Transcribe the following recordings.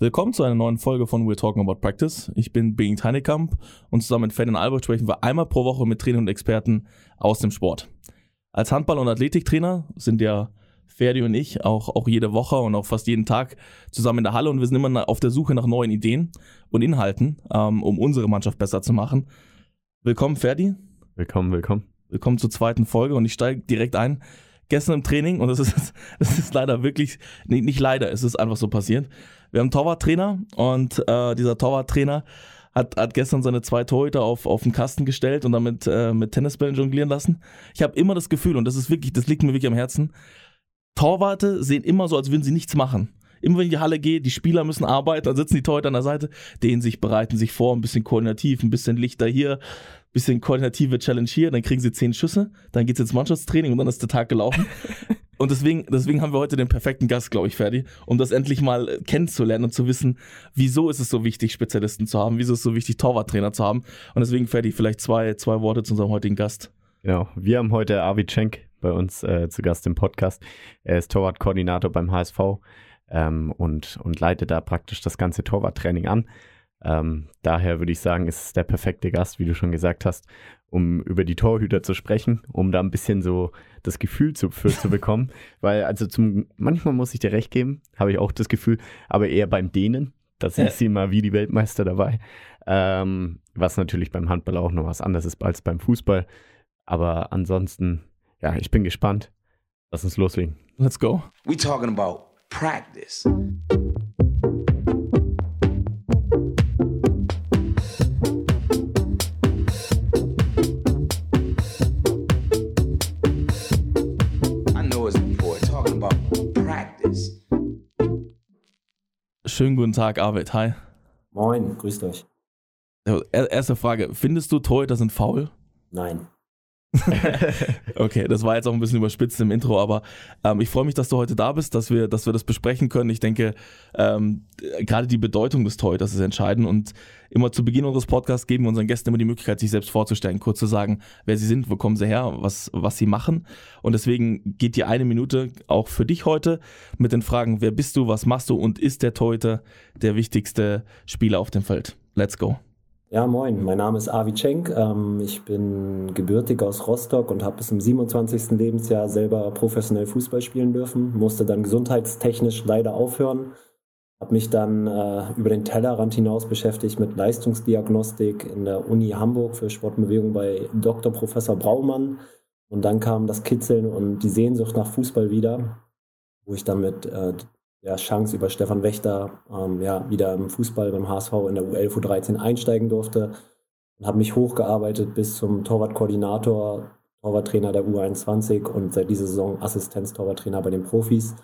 Willkommen zu einer neuen Folge von We're Talking About Practice. Ich bin Bing Heinekamp und zusammen mit Ferdinand Albert sprechen wir einmal pro Woche mit Trainern und Experten aus dem Sport. Als Handball- und Athletiktrainer sind ja Ferdi und ich auch, auch jede Woche und auch fast jeden Tag zusammen in der Halle und wir sind immer auf der Suche nach neuen Ideen und Inhalten, ähm, um unsere Mannschaft besser zu machen. Willkommen, Ferdi. Willkommen, willkommen. Willkommen zur zweiten Folge und ich steige direkt ein. Gestern im Training, und das ist, das ist leider wirklich, nee, nicht leider, es ist einfach so passiert. Wir haben einen Torwarttrainer und äh, dieser Torwarttrainer hat, hat gestern seine zwei Torhüter auf, auf den Kasten gestellt und damit äh, mit Tennisbällen jonglieren lassen. Ich habe immer das Gefühl, und das ist wirklich, das liegt mir wirklich am Herzen, Torwarte sehen immer so, als würden sie nichts machen. Immer wenn ich in die Halle gehe, die Spieler müssen arbeiten, dann sitzen die Torhüter an der Seite, dehnen sich, bereiten sich vor, ein bisschen koordinativ, ein bisschen Lichter hier, ein bisschen koordinative Challenge hier, dann kriegen sie zehn Schüsse, dann geht's ins Mannschaftstraining und dann ist der Tag gelaufen. Und deswegen, deswegen haben wir heute den perfekten Gast, glaube ich, fertig, um das endlich mal kennenzulernen und zu wissen, wieso ist es so wichtig, Spezialisten zu haben, wieso ist es so wichtig, Torwarttrainer zu haben. Und deswegen, Ferdi, vielleicht zwei, zwei Worte zu unserem heutigen Gast. Genau, wir haben heute Avi Cenk bei uns äh, zu Gast im Podcast. Er ist Torwartkoordinator beim HSV ähm, und, und leitet da praktisch das ganze Torwarttraining an. Ähm, daher würde ich sagen, ist es der perfekte Gast, wie du schon gesagt hast, um über die Torhüter zu sprechen, um da ein bisschen so das Gefühl zu, für zu bekommen. Weil, also zum, manchmal muss ich dir recht geben, habe ich auch das Gefühl, aber eher beim Dehnen. Da sind ja. sie mal wie die Weltmeister dabei. Ähm, was natürlich beim Handball auch noch was anderes ist als beim Fußball. Aber ansonsten, ja, ich bin gespannt. Lass uns loslegen. Let's go. We talking about practice. Schönen guten Tag, Arvid. Hi. Moin, grüßt euch. Erste Frage. Findest du Torhüter sind faul? Nein. okay, das war jetzt auch ein bisschen überspitzt im Intro, aber ähm, ich freue mich, dass du heute da bist, dass wir, dass wir das besprechen können. Ich denke, ähm, gerade die Bedeutung des Torhüters ist entscheidend und immer zu Beginn unseres Podcasts geben wir unseren Gästen immer die Möglichkeit, sich selbst vorzustellen, kurz zu sagen, wer sie sind, wo kommen sie her, was, was sie machen. Und deswegen geht die eine Minute auch für dich heute mit den Fragen, wer bist du, was machst du und ist der Torhüter der wichtigste Spieler auf dem Feld? Let's go. Ja, moin, mein Name ist Avi Cenk. Ähm, ich bin gebürtig aus Rostock und habe bis zum 27. Lebensjahr selber professionell Fußball spielen dürfen. Musste dann gesundheitstechnisch leider aufhören. Habe mich dann äh, über den Tellerrand hinaus beschäftigt mit Leistungsdiagnostik in der Uni Hamburg für Sportbewegung bei Dr. Professor Braumann. Und dann kam das Kitzeln und die Sehnsucht nach Fußball wieder, wo ich dann mit äh, ja, Chance über Stefan Wächter ähm, ja, wieder im Fußball beim HSV in der U11, U13 einsteigen durfte und habe mich hochgearbeitet bis zum Torwartkoordinator, Torwarttrainer der U21 und seit dieser Saison Assistenz-Torwarttrainer bei den Profis.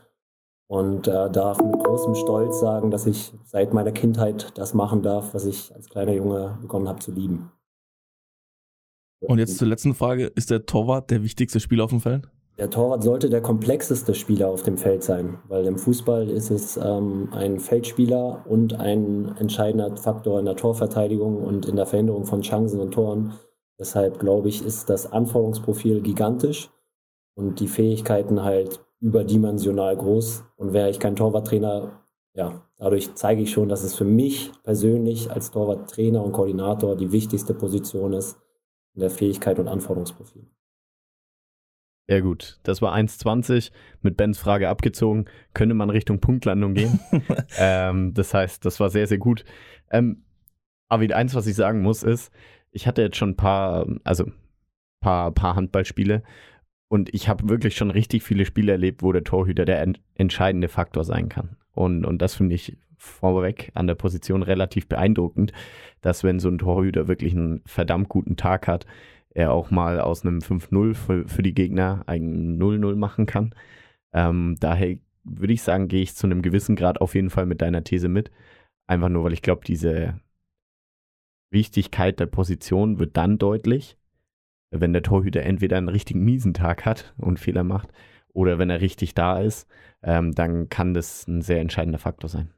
Und äh, darf mit großem Stolz sagen, dass ich seit meiner Kindheit das machen darf, was ich als kleiner Junge begonnen habe zu lieben. Und jetzt zur letzten Frage: Ist der Torwart der wichtigste Spieler auf dem Feld? Der Torwart sollte der komplexeste Spieler auf dem Feld sein, weil im Fußball ist es ähm, ein Feldspieler und ein entscheidender Faktor in der Torverteidigung und in der Verhinderung von Chancen und Toren. Deshalb glaube ich, ist das Anforderungsprofil gigantisch und die Fähigkeiten halt überdimensional groß. Und wäre ich kein Torwarttrainer, ja, dadurch zeige ich schon, dass es für mich persönlich als Torwarttrainer und Koordinator die wichtigste Position ist in der Fähigkeit und Anforderungsprofil. Ja gut, das war 1,20 mit Bens Frage abgezogen. Könnte man Richtung Punktlandung gehen? ähm, das heißt, das war sehr, sehr gut. Ähm, aber eins, was ich sagen muss, ist, ich hatte jetzt schon ein paar, also paar, paar Handballspiele und ich habe wirklich schon richtig viele Spiele erlebt, wo der Torhüter der ent entscheidende Faktor sein kann. Und, und das finde ich vorweg an der Position relativ beeindruckend, dass wenn so ein Torhüter wirklich einen verdammt guten Tag hat, er auch mal aus einem 5-0 für, für, die Gegner ein 0-0 machen kann. Ähm, daher würde ich sagen, gehe ich zu einem gewissen Grad auf jeden Fall mit deiner These mit. Einfach nur, weil ich glaube, diese Wichtigkeit der Position wird dann deutlich, wenn der Torhüter entweder einen richtigen miesen Tag hat und Fehler macht oder wenn er richtig da ist, ähm, dann kann das ein sehr entscheidender Faktor sein.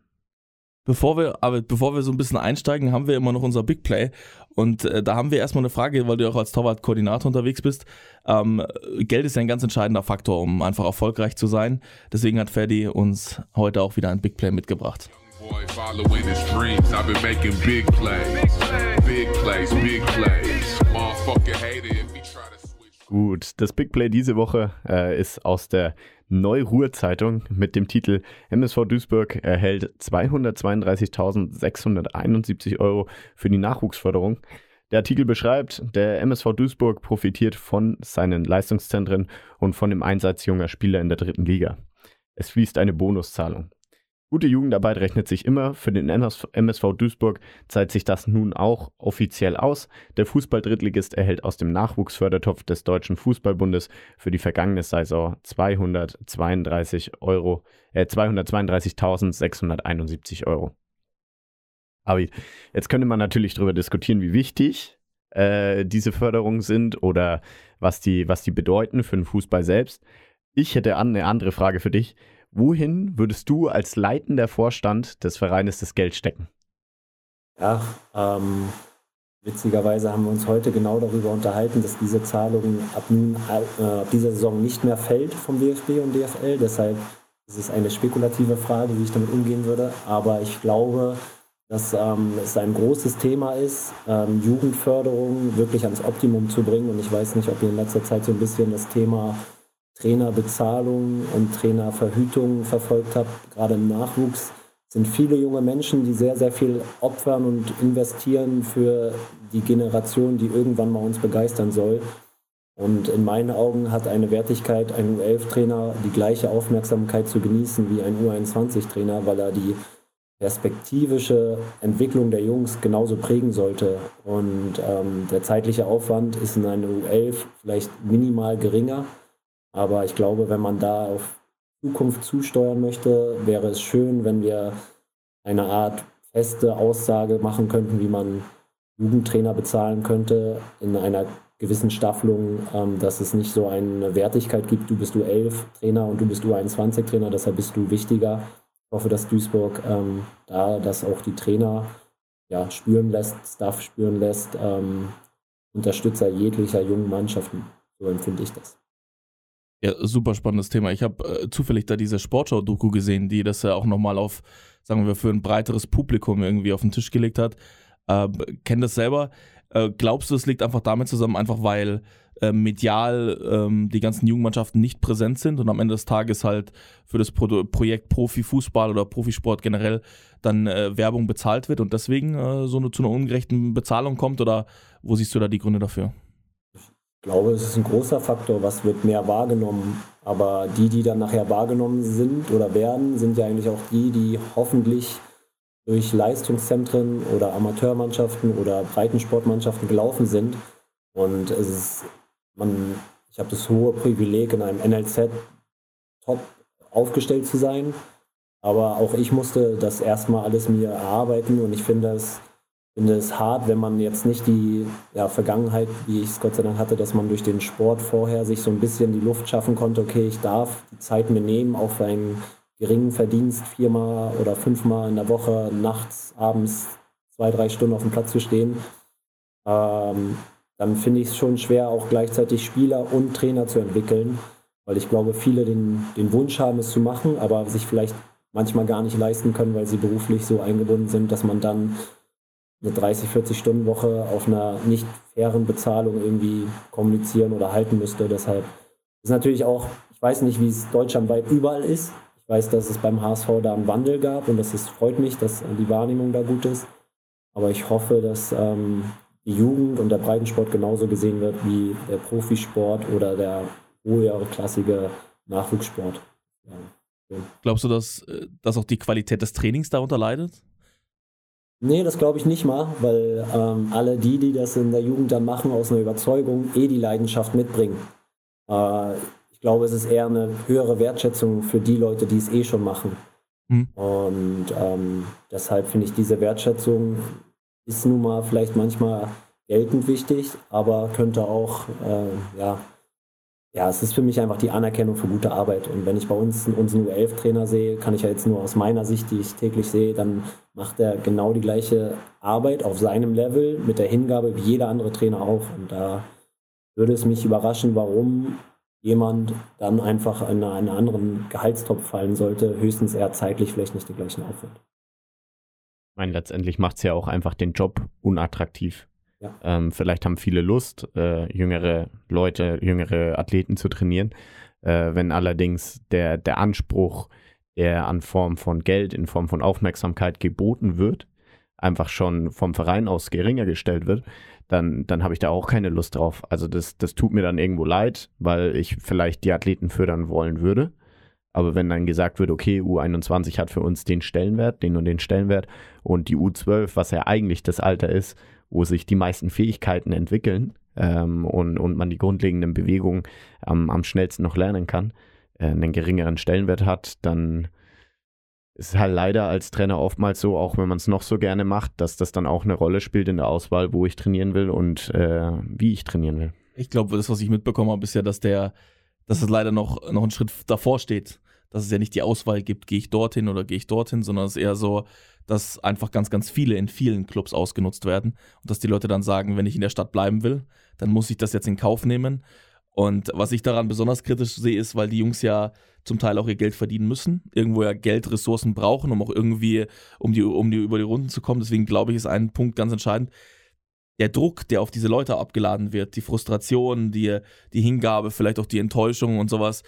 Bevor wir, aber bevor wir so ein bisschen einsteigen, haben wir immer noch unser Big Play. Und äh, da haben wir erstmal eine Frage, weil du auch als Torwart-Koordinator unterwegs bist. Ähm, Geld ist ja ein ganz entscheidender Faktor, um einfach erfolgreich zu sein. Deswegen hat Ferdi uns heute auch wieder ein Big Play mitgebracht. Boy. Gut, das Big Play diese Woche äh, ist aus der Neu-Ruhr-Zeitung mit dem Titel MSV Duisburg erhält 232.671 Euro für die Nachwuchsförderung. Der Artikel beschreibt, der MSV Duisburg profitiert von seinen Leistungszentren und von dem Einsatz junger Spieler in der dritten Liga. Es fließt eine Bonuszahlung. Gute Jugendarbeit rechnet sich immer. Für den MSV Duisburg zahlt sich das nun auch offiziell aus. Der Fußball-Drittligist erhält aus dem Nachwuchsfördertopf des Deutschen Fußballbundes für die vergangene Saison 232 Euro, äh, 232.671 Euro. Aber jetzt könnte man natürlich darüber diskutieren, wie wichtig äh, diese Förderungen sind oder was die, was die bedeuten für den Fußball selbst. Ich hätte eine andere Frage für dich. Wohin würdest du als leitender Vorstand des Vereines das Geld stecken? Ja, ähm, witzigerweise haben wir uns heute genau darüber unterhalten, dass diese Zahlung ab, nun, äh, ab dieser Saison nicht mehr fällt vom DFB und DFL. Deshalb ist es eine spekulative Frage, wie ich damit umgehen würde. Aber ich glaube, dass ähm, es ein großes Thema ist, ähm, Jugendförderung wirklich ans Optimum zu bringen. Und ich weiß nicht, ob ihr in letzter Zeit so ein bisschen das Thema Trainerbezahlung und Trainerverhütung verfolgt habe, gerade im Nachwuchs, sind viele junge Menschen, die sehr, sehr viel opfern und investieren für die Generation, die irgendwann mal uns begeistern soll. Und in meinen Augen hat eine Wertigkeit, ein U11-Trainer die gleiche Aufmerksamkeit zu genießen wie ein U21-Trainer, weil er die perspektivische Entwicklung der Jungs genauso prägen sollte. Und ähm, der zeitliche Aufwand ist in einer U11 vielleicht minimal geringer aber ich glaube, wenn man da auf Zukunft zusteuern möchte, wäre es schön, wenn wir eine Art feste Aussage machen könnten, wie man Jugendtrainer bezahlen könnte in einer gewissen Staffelung, ähm, dass es nicht so eine Wertigkeit gibt, du bist du 11 Trainer und du bist du 21 Trainer, deshalb bist du wichtiger. Ich hoffe, dass Duisburg ähm, da das auch die Trainer ja, spüren lässt, Staff spüren lässt, ähm, Unterstützer jeglicher jungen Mannschaften. So empfinde ich das. Ja, super spannendes Thema. Ich habe äh, zufällig da diese Sportschau-Doku gesehen, die das ja auch nochmal auf, sagen wir, für ein breiteres Publikum irgendwie auf den Tisch gelegt hat. Äh, kenn das selber. Äh, glaubst du, es liegt einfach damit zusammen, einfach weil äh, medial ähm, die ganzen Jugendmannschaften nicht präsent sind und am Ende des Tages halt für das Pro Projekt Profifußball oder Profisport generell dann äh, Werbung bezahlt wird und deswegen äh, so eine, zu einer ungerechten Bezahlung kommt? Oder wo siehst du da die Gründe dafür? Ich glaube, es ist ein großer Faktor, was wird mehr wahrgenommen. Aber die, die dann nachher wahrgenommen sind oder werden, sind ja eigentlich auch die, die hoffentlich durch Leistungszentren oder Amateurmannschaften oder Breitensportmannschaften gelaufen sind. Und es ist, man, ich habe das hohe Privileg, in einem NLZ top aufgestellt zu sein. Aber auch ich musste das erstmal alles mir erarbeiten und ich finde es finde es hart, wenn man jetzt nicht die ja, Vergangenheit, wie ich es Gott sei Dank hatte, dass man durch den Sport vorher sich so ein bisschen die Luft schaffen konnte, okay, ich darf die Zeit mir nehmen, auch für einen geringen Verdienst viermal oder fünfmal in der Woche, nachts, abends zwei, drei Stunden auf dem Platz zu stehen. Ähm, dann finde ich es schon schwer, auch gleichzeitig Spieler und Trainer zu entwickeln, weil ich glaube, viele den, den Wunsch haben, es zu machen, aber sich vielleicht manchmal gar nicht leisten können, weil sie beruflich so eingebunden sind, dass man dann eine 30, 40 Stunden Woche auf einer nicht fairen Bezahlung irgendwie kommunizieren oder halten müsste. Deshalb ist natürlich auch, ich weiß nicht, wie es deutschlandweit überall ist. Ich weiß, dass es beim HSV da einen Wandel gab und das ist, freut mich, dass die Wahrnehmung da gut ist. Aber ich hoffe, dass ähm, die Jugend und der Breitensport genauso gesehen wird wie der Profisport oder der höherklassige Nachwuchssport. Ja. Glaubst du, dass, äh, dass auch die Qualität des Trainings darunter leidet? Nee, das glaube ich nicht mal, weil ähm, alle die, die das in der Jugend dann machen, aus einer Überzeugung eh die Leidenschaft mitbringen. Äh, ich glaube, es ist eher eine höhere Wertschätzung für die Leute, die es eh schon machen. Mhm. Und ähm, deshalb finde ich diese Wertschätzung ist nun mal vielleicht manchmal geltend wichtig, aber könnte auch äh, ja, ja, es ist für mich einfach die Anerkennung für gute Arbeit. Und wenn ich bei uns unseren U11-Trainer sehe, kann ich ja jetzt nur aus meiner Sicht, die ich täglich sehe, dann macht er genau die gleiche Arbeit auf seinem Level mit der Hingabe wie jeder andere Trainer auch. Und da würde es mich überraschen, warum jemand dann einfach in einen anderen Gehaltstopf fallen sollte, höchstens eher zeitlich vielleicht nicht den gleichen Aufwand. Ich meine, letztendlich macht es ja auch einfach den Job unattraktiv. Ja. Ähm, vielleicht haben viele Lust, äh, jüngere Leute, jüngere Athleten zu trainieren. Äh, wenn allerdings der, der Anspruch, der an Form von Geld, in Form von Aufmerksamkeit geboten wird, einfach schon vom Verein aus geringer gestellt wird, dann, dann habe ich da auch keine Lust drauf. Also das, das tut mir dann irgendwo leid, weil ich vielleicht die Athleten fördern wollen würde. Aber wenn dann gesagt wird, okay, U21 hat für uns den Stellenwert, den und den Stellenwert und die U12, was ja eigentlich das Alter ist, wo sich die meisten Fähigkeiten entwickeln ähm, und, und man die grundlegenden Bewegungen am, am schnellsten noch lernen kann, äh, einen geringeren Stellenwert hat, dann ist es halt leider als Trainer oftmals so, auch wenn man es noch so gerne macht, dass das dann auch eine Rolle spielt in der Auswahl, wo ich trainieren will und äh, wie ich trainieren will. Ich glaube, das, was ich mitbekommen habe, ist ja, dass der, dass es leider noch, noch einen Schritt davor steht. Dass es ja nicht die Auswahl gibt, gehe ich dorthin oder gehe ich dorthin, sondern es ist eher so, dass einfach ganz, ganz viele in vielen Clubs ausgenutzt werden und dass die Leute dann sagen, wenn ich in der Stadt bleiben will, dann muss ich das jetzt in Kauf nehmen. Und was ich daran besonders kritisch sehe, ist, weil die Jungs ja zum Teil auch ihr Geld verdienen müssen, irgendwo ja Geld, Ressourcen brauchen, um auch irgendwie, um die, um die über die Runden zu kommen. Deswegen glaube ich, ist ein Punkt ganz entscheidend. Der Druck, der auf diese Leute abgeladen wird, die Frustration, die, die Hingabe, vielleicht auch die Enttäuschung und sowas,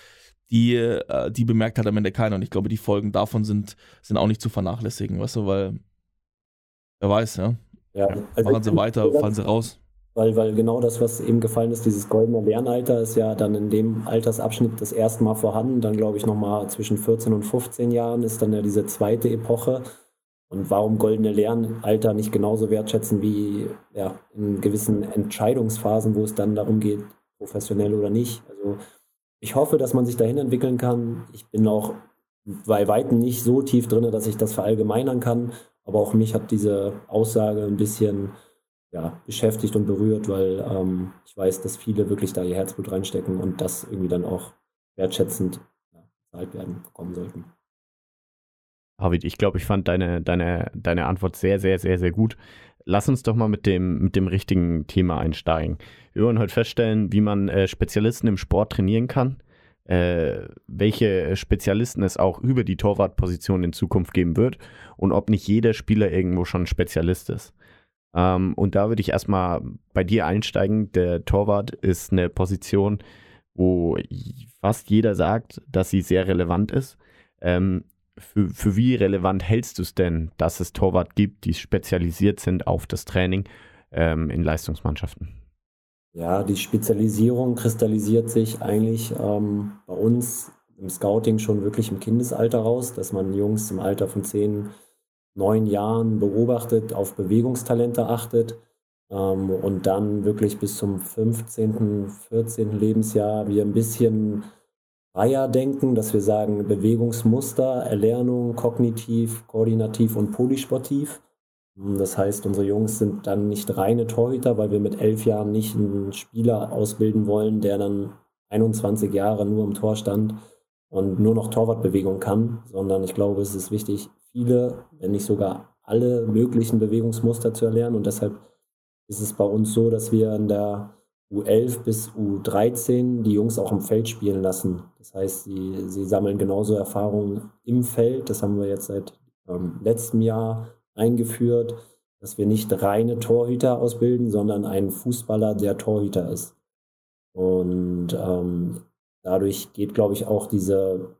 die, äh, die bemerkt halt am Ende keiner. Und ich glaube, die Folgen davon sind, sind auch nicht zu vernachlässigen, weißt du, weil wer weiß, ja. Ja, also Machen sie weiter, fallen sie raus. Weil, weil genau das, was eben gefallen ist, dieses goldene Lernalter, ist ja dann in dem Altersabschnitt das erste Mal vorhanden. Dann glaube ich nochmal zwischen 14 und 15 Jahren ist dann ja diese zweite Epoche. Und warum goldene Lernalter nicht genauso wertschätzen wie ja, in gewissen Entscheidungsphasen, wo es dann darum geht, professionell oder nicht. Also ich hoffe, dass man sich dahin entwickeln kann. Ich bin auch bei Weitem nicht so tief drin, dass ich das verallgemeinern kann. Aber auch mich hat diese Aussage ein bisschen ja, beschäftigt und berührt, weil ähm, ich weiß, dass viele wirklich da ihr Herzblut reinstecken und das irgendwie dann auch wertschätzend ja, bezahlt werden bekommen sollten. David, ich glaube, ich fand deine, deine, deine Antwort sehr, sehr, sehr, sehr gut. Lass uns doch mal mit dem, mit dem richtigen Thema einsteigen. Wir wollen heute feststellen, wie man äh, Spezialisten im Sport trainieren kann, äh, welche Spezialisten es auch über die Torwartposition in Zukunft geben wird und ob nicht jeder Spieler irgendwo schon Spezialist ist. Ähm, und da würde ich erstmal bei dir einsteigen. Der Torwart ist eine Position, wo fast jeder sagt, dass sie sehr relevant ist. Ähm, für, für wie relevant hältst du es denn, dass es Torwart gibt, die spezialisiert sind auf das Training ähm, in Leistungsmannschaften? Ja, die Spezialisierung kristallisiert sich eigentlich ähm, bei uns im Scouting schon wirklich im Kindesalter raus, dass man Jungs im Alter von 10, 9 Jahren beobachtet, auf Bewegungstalente achtet ähm, und dann wirklich bis zum 15., 14. Lebensjahr wir ein bisschen freier denken, dass wir sagen Bewegungsmuster, Erlernung, kognitiv, koordinativ und polysportiv. Das heißt, unsere Jungs sind dann nicht reine Torhüter, weil wir mit elf Jahren nicht einen Spieler ausbilden wollen, der dann 21 Jahre nur im Tor stand und nur noch Torwartbewegung kann, sondern ich glaube, es ist wichtig, viele, wenn nicht sogar alle möglichen Bewegungsmuster zu erlernen. Und deshalb ist es bei uns so, dass wir in der U11 bis U13 die Jungs auch im Feld spielen lassen. Das heißt, sie, sie sammeln genauso Erfahrungen im Feld. Das haben wir jetzt seit ähm, letztem Jahr eingeführt, dass wir nicht reine Torhüter ausbilden, sondern einen Fußballer, der Torhüter ist. Und ähm, dadurch geht, glaube ich, auch diese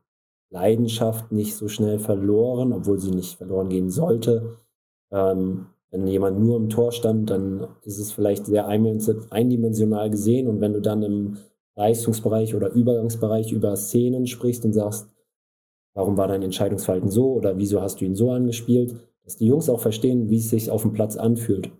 Leidenschaft nicht so schnell verloren, obwohl sie nicht verloren gehen sollte. Ähm, wenn jemand nur im Tor stand, dann ist es vielleicht sehr eindimensional gesehen. Und wenn du dann im Leistungsbereich oder Übergangsbereich über Szenen sprichst und sagst, warum war dein Entscheidungsverhalten so oder wieso hast du ihn so angespielt, dass die Jungs auch verstehen, wie es sich auf dem Platz anfühlt.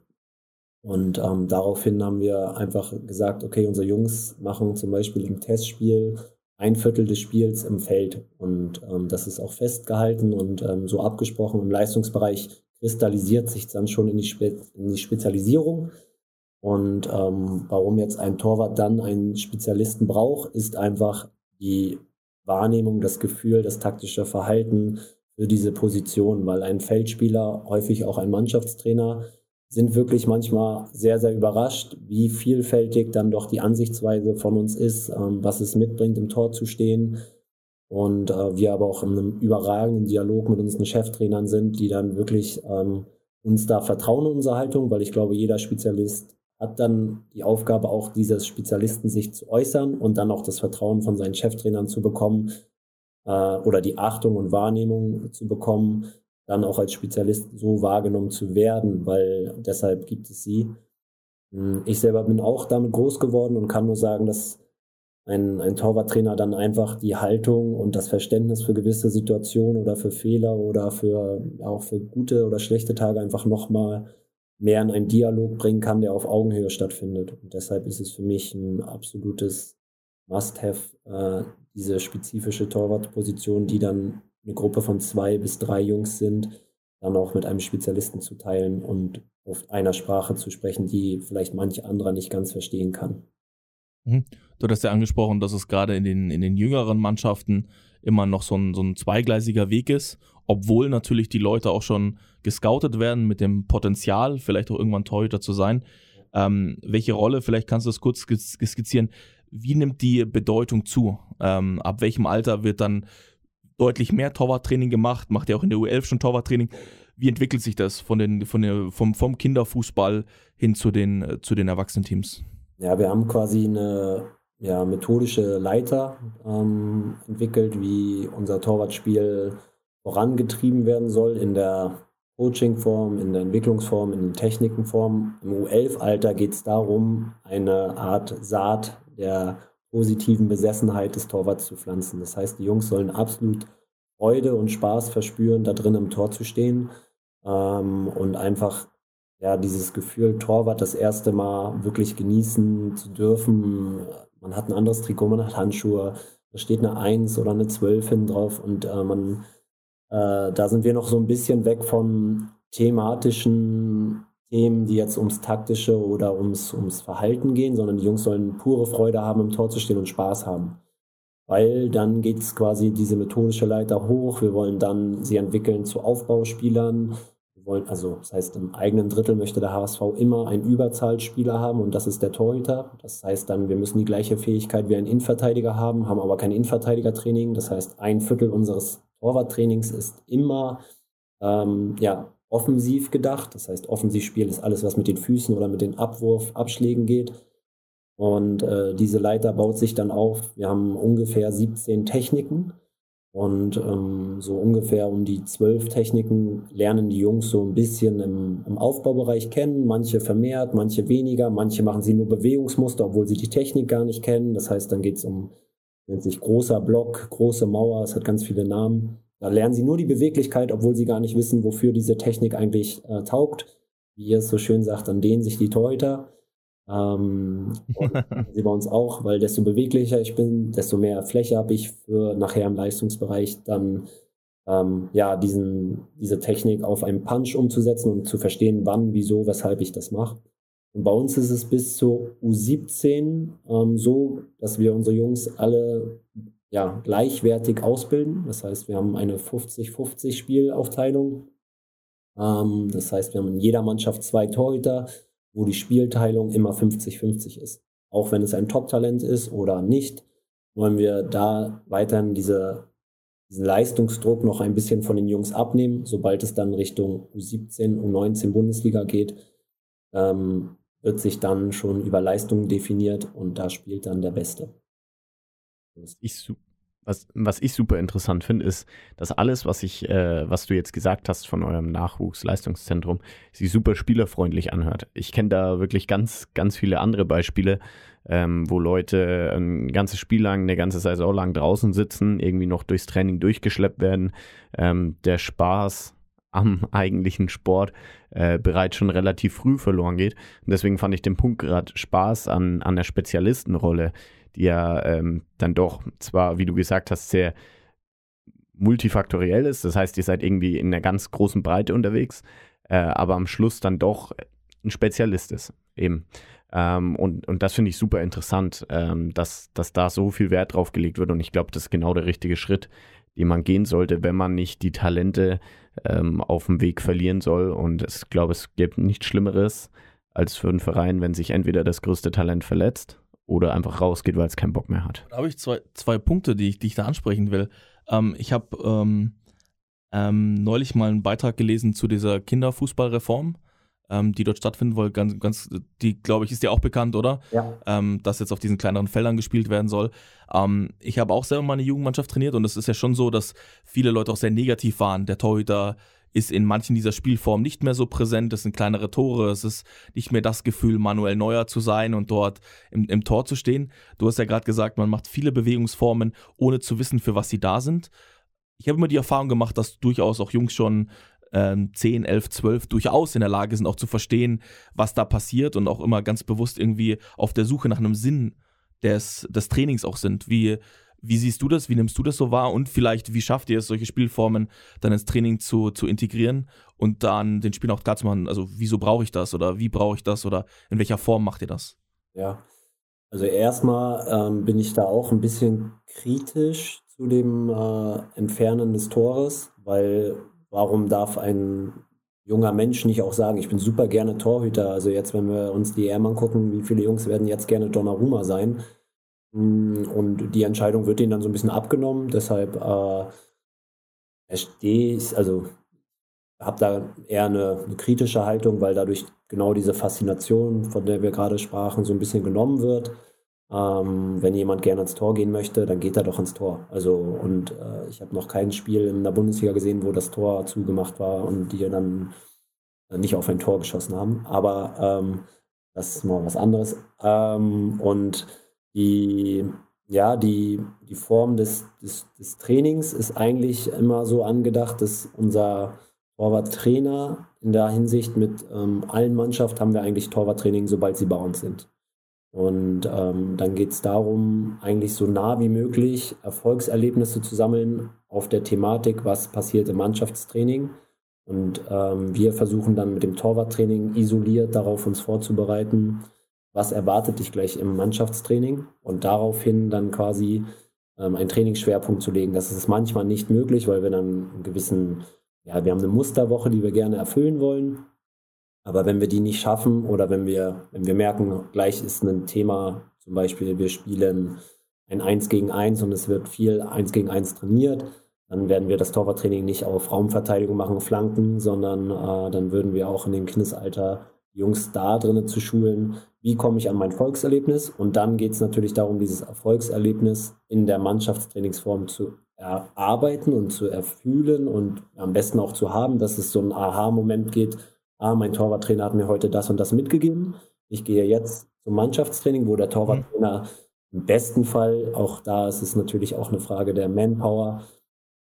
Und ähm, daraufhin haben wir einfach gesagt, okay, unsere Jungs machen zum Beispiel im Testspiel ein Viertel des Spiels im Feld. Und ähm, das ist auch festgehalten und ähm, so abgesprochen im Leistungsbereich kristallisiert sich dann schon in die, Spe in die Spezialisierung. Und ähm, warum jetzt ein Torwart dann einen Spezialisten braucht, ist einfach die Wahrnehmung, das Gefühl, das taktische Verhalten für diese Position, weil ein Feldspieler, häufig auch ein Mannschaftstrainer, sind wirklich manchmal sehr, sehr überrascht, wie vielfältig dann doch die Ansichtsweise von uns ist, ähm, was es mitbringt, im Tor zu stehen, und äh, wir aber auch in einem überragenden Dialog mit unseren Cheftrainern sind, die dann wirklich ähm, uns da vertrauen in unsere Haltung, weil ich glaube, jeder Spezialist hat dann die Aufgabe, auch dieses Spezialisten sich zu äußern und dann auch das Vertrauen von seinen Cheftrainern zu bekommen äh, oder die Achtung und Wahrnehmung zu bekommen, dann auch als Spezialist so wahrgenommen zu werden, weil deshalb gibt es sie. Hm, ich selber bin auch damit groß geworden und kann nur sagen, dass ein, ein Torwarttrainer dann einfach die Haltung und das Verständnis für gewisse Situationen oder für Fehler oder für auch für gute oder schlechte Tage einfach nochmal mehr in einen Dialog bringen kann, der auf Augenhöhe stattfindet. Und deshalb ist es für mich ein absolutes Must-have, äh, diese spezifische Torwartposition, die dann eine Gruppe von zwei bis drei Jungs sind, dann auch mit einem Spezialisten zu teilen und auf einer Sprache zu sprechen, die vielleicht manch anderer nicht ganz verstehen kann. Mhm. Du hast ja angesprochen, dass es gerade in den, in den jüngeren Mannschaften immer noch so ein, so ein zweigleisiger Weg ist, obwohl natürlich die Leute auch schon gescoutet werden mit dem Potenzial, vielleicht auch irgendwann Torhüter zu sein. Ähm, welche Rolle, vielleicht kannst du das kurz skizzieren, wie nimmt die Bedeutung zu? Ähm, ab welchem Alter wird dann deutlich mehr Torwarttraining gemacht? Macht ihr auch in der U11 schon Torwarttraining? Wie entwickelt sich das von den, von der, vom, vom Kinderfußball hin zu den, zu den Erwachsenenteams? Ja, wir haben quasi eine ja, methodische Leiter ähm, entwickelt, wie unser Torwartspiel vorangetrieben werden soll in der Coaching-Form, in der Entwicklungsform, in der Technikenform. Im U11-Alter geht es darum, eine Art Saat der positiven Besessenheit des Torwarts zu pflanzen. Das heißt, die Jungs sollen absolut Freude und Spaß verspüren, da drin im Tor zu stehen ähm, und einfach ja, dieses Gefühl, Torwart das erste Mal wirklich genießen zu dürfen. Man hat ein anderes Trikot, man hat Handschuhe, da steht eine 1 oder eine 12 hin drauf und äh, man, äh, da sind wir noch so ein bisschen weg von thematischen Themen, die jetzt ums Taktische oder ums, ums Verhalten gehen, sondern die Jungs sollen pure Freude haben, im Tor zu stehen und Spaß haben. Weil dann geht es quasi diese methodische Leiter hoch. Wir wollen dann sie entwickeln zu Aufbauspielern, wollen, also das heißt, im eigenen Drittel möchte der HSV immer einen Überzahlspieler haben und das ist der Torhüter. Das heißt dann, wir müssen die gleiche Fähigkeit wie ein Innenverteidiger haben, haben aber kein Innenverteidigertraining. Das heißt, ein Viertel unseres Torwarttrainings ist immer ähm, ja, offensiv gedacht. Das heißt, Offensivspiel ist alles, was mit den Füßen oder mit den Abwurfabschlägen geht. Und äh, diese Leiter baut sich dann auf. Wir haben ungefähr 17 Techniken und ähm, so ungefähr um die zwölf Techniken lernen die Jungs so ein bisschen im, im, Aufbaubereich kennen. Manche vermehrt, manche weniger. Manche machen sie nur Bewegungsmuster, obwohl sie die Technik gar nicht kennen. Das heißt, dann geht es um, nennt sich großer Block, große Mauer. Es hat ganz viele Namen. Da lernen sie nur die Beweglichkeit, obwohl sie gar nicht wissen, wofür diese Technik eigentlich äh, taugt. Wie ihr es so schön sagt, dann dehnen sich die Torhüter. Ähm, sie bei uns auch, weil desto beweglicher ich bin, desto mehr Fläche habe ich für nachher im Leistungsbereich dann ähm, ja diesen, diese Technik auf einen Punch umzusetzen und zu verstehen, wann, wieso, weshalb ich das mache. Und bei uns ist es bis zur U17 ähm, so, dass wir unsere Jungs alle ja, gleichwertig ausbilden. Das heißt, wir haben eine 50-50 Spielaufteilung. Ähm, das heißt, wir haben in jeder Mannschaft zwei Torhüter, wo die Spielteilung immer 50-50 ist. Auch wenn es ein Top-Talent ist oder nicht, wollen wir da weiterhin diese, diesen Leistungsdruck noch ein bisschen von den Jungs abnehmen. Sobald es dann Richtung U17, U19 Bundesliga geht, ähm, wird sich dann schon über Leistungen definiert und da spielt dann der Beste. Ich, was, was ich super interessant finde, ist, dass alles, was ich, äh, was du jetzt gesagt hast von eurem Nachwuchsleistungszentrum, sich super spielerfreundlich anhört. Ich kenne da wirklich ganz, ganz viele andere Beispiele, ähm, wo Leute ein ganzes Spiel lang, eine ganze Saison lang draußen sitzen, irgendwie noch durchs Training durchgeschleppt werden. Ähm, der Spaß am eigentlichen Sport äh, bereits schon relativ früh verloren geht. Und deswegen fand ich den Punkt gerade Spaß an, an der Spezialistenrolle die ja ähm, dann doch zwar, wie du gesagt hast, sehr multifaktoriell ist. Das heißt, ihr seid irgendwie in einer ganz großen Breite unterwegs, äh, aber am Schluss dann doch ein Spezialist ist. Eben. Ähm, und, und das finde ich super interessant, ähm, dass, dass da so viel Wert drauf gelegt wird. Und ich glaube, das ist genau der richtige Schritt, den man gehen sollte, wenn man nicht die Talente ähm, auf dem Weg verlieren soll. Und ich glaube, es gibt nichts Schlimmeres als für einen Verein, wenn sich entweder das größte Talent verletzt oder einfach rausgeht, weil es keinen Bock mehr hat. Da habe ich zwei, zwei Punkte, die ich, die ich da ansprechen will. Ähm, ich habe ähm, ähm, neulich mal einen Beitrag gelesen zu dieser Kinderfußballreform, ähm, die dort stattfinden soll. Ganz, ganz, die, glaube ich, ist dir auch bekannt, oder? Ja. Ähm, dass jetzt auf diesen kleineren Feldern gespielt werden soll. Ähm, ich habe auch selber mal eine Jugendmannschaft trainiert und es ist ja schon so, dass viele Leute auch sehr negativ waren. Der Torhüter ist in manchen dieser Spielformen nicht mehr so präsent. Es sind kleinere Tore. Es ist nicht mehr das Gefühl, Manuel Neuer zu sein und dort im, im Tor zu stehen. Du hast ja gerade gesagt, man macht viele Bewegungsformen, ohne zu wissen, für was sie da sind. Ich habe immer die Erfahrung gemacht, dass durchaus auch Jungs schon ähm, 10, 11, 12 durchaus in der Lage sind, auch zu verstehen, was da passiert und auch immer ganz bewusst irgendwie auf der Suche nach einem Sinn des, des Trainings auch sind. Wie, wie siehst du das? Wie nimmst du das so wahr? Und vielleicht, wie schafft ihr es, solche Spielformen dann ins Training zu, zu integrieren und dann den Spielern auch klar zu machen, also wieso brauche ich das oder wie brauche ich das oder in welcher Form macht ihr das? Ja, also erstmal ähm, bin ich da auch ein bisschen kritisch zu dem äh, Entfernen des Tores, weil warum darf ein junger Mensch nicht auch sagen, ich bin super gerne Torhüter. Also jetzt, wenn wir uns die EM angucken, wie viele Jungs werden jetzt gerne Donnarumma sein? Mm, und die Entscheidung wird ihnen dann so ein bisschen abgenommen. Deshalb äh, verstehe ich, also habe da eher eine, eine, kritische Haltung, weil dadurch genau diese Faszination, von der wir gerade sprachen, so ein bisschen genommen wird. Ähm, wenn jemand gerne ins Tor gehen möchte, dann geht er doch ins Tor. Also und äh, ich habe noch kein Spiel in der Bundesliga gesehen, wo das Tor zugemacht war und die dann nicht auf ein Tor geschossen haben. Aber ähm, das ist mal was anderes. Ähm, und die, ja, die, die Form des, des, des Trainings ist eigentlich immer so angedacht, dass unser Torwarttrainer in der Hinsicht mit ähm, allen Mannschaften haben wir eigentlich Torwarttraining, sobald sie bei uns sind. Und ähm, dann geht es darum, eigentlich so nah wie möglich Erfolgserlebnisse zu sammeln auf der Thematik, was passiert im Mannschaftstraining. Und ähm, wir versuchen dann mit dem Torwarttraining isoliert darauf uns vorzubereiten, was erwartet dich gleich im Mannschaftstraining und daraufhin dann quasi ähm, einen Trainingsschwerpunkt zu legen. Das ist manchmal nicht möglich, weil wir dann einen gewissen, ja, wir haben eine Musterwoche, die wir gerne erfüllen wollen. Aber wenn wir die nicht schaffen oder wenn wir, wenn wir merken, gleich ist ein Thema, zum Beispiel wir spielen ein 1 gegen 1 und es wird viel 1 gegen 1 trainiert, dann werden wir das Torwarttraining nicht auf Raumverteidigung machen, Flanken, sondern äh, dann würden wir auch in dem Kindesalter Jungs da drinnen zu schulen, wie komme ich an mein Volkserlebnis? Und dann geht es natürlich darum, dieses Erfolgserlebnis in der Mannschaftstrainingsform zu erarbeiten und zu erfühlen und am besten auch zu haben, dass es so ein Aha-Moment geht. Ah, mein Torwarttrainer hat mir heute das und das mitgegeben. Ich gehe jetzt zum Mannschaftstraining, wo der Torwarttrainer im besten Fall, auch da ist es natürlich auch eine Frage der Manpower,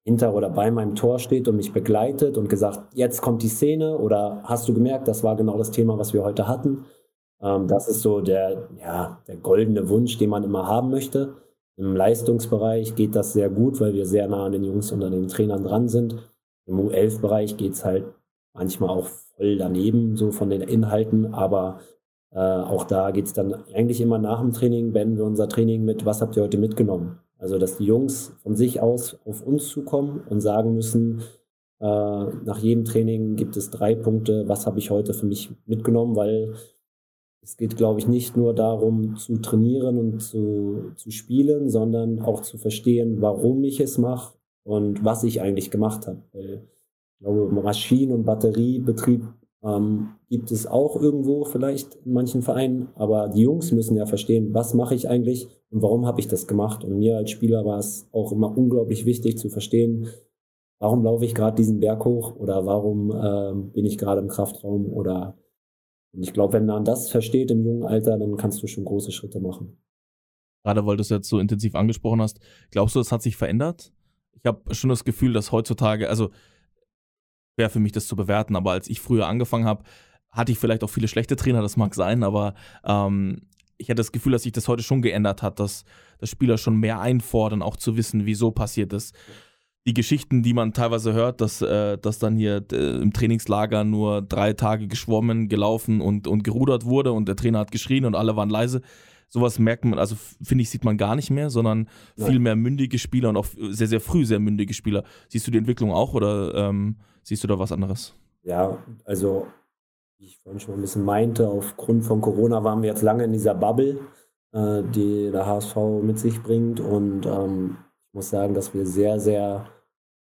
hinter oder bei meinem Tor steht und mich begleitet und gesagt, jetzt kommt die Szene oder hast du gemerkt, das war genau das Thema, was wir heute hatten. Ähm, das ist so der, ja, der goldene Wunsch, den man immer haben möchte. Im Leistungsbereich geht das sehr gut, weil wir sehr nah an den Jungs und an den Trainern dran sind. Im U11-Bereich geht es halt manchmal auch voll daneben, so von den Inhalten, aber äh, auch da geht es dann eigentlich immer nach dem Training, beenden wir unser Training mit, was habt ihr heute mitgenommen? Also, dass die Jungs von sich aus auf uns zukommen und sagen müssen, äh, nach jedem Training gibt es drei Punkte, was habe ich heute für mich mitgenommen, weil es geht, glaube ich, nicht nur darum zu trainieren und zu, zu spielen, sondern auch zu verstehen, warum ich es mache und was ich eigentlich gemacht habe. Weil ich glaube, Maschinen- und Batteriebetrieb ähm, gibt es auch irgendwo vielleicht in manchen Vereinen, aber die Jungs müssen ja verstehen, was mache ich eigentlich und warum habe ich das gemacht. Und mir als Spieler war es auch immer unglaublich wichtig zu verstehen, warum laufe ich gerade diesen Berg hoch oder warum ähm, bin ich gerade im Kraftraum oder und ich glaube, wenn man das versteht im jungen Alter, dann kannst du schon große Schritte machen. Gerade weil du es jetzt so intensiv angesprochen hast, glaubst du, das hat sich verändert? Ich habe schon das Gefühl, dass heutzutage, also wäre für mich das zu bewerten, aber als ich früher angefangen habe, hatte ich vielleicht auch viele schlechte Trainer, das mag sein, aber ähm, ich hatte das Gefühl, dass sich das heute schon geändert hat, dass, dass Spieler schon mehr einfordern, auch zu wissen, wieso passiert ist die Geschichten, die man teilweise hört, dass, äh, dass dann hier äh, im Trainingslager nur drei Tage geschwommen, gelaufen und, und gerudert wurde und der Trainer hat geschrien und alle waren leise. Sowas merkt man, also finde ich, sieht man gar nicht mehr, sondern Nein. viel mehr mündige Spieler und auch sehr, sehr früh sehr mündige Spieler. Siehst du die Entwicklung auch oder ähm, siehst du da was anderes? Ja, also wie ich vorhin schon ein bisschen meinte, aufgrund von Corona waren wir jetzt lange in dieser Bubble, äh, die der HSV mit sich bringt und ähm, ich muss sagen, dass wir sehr, sehr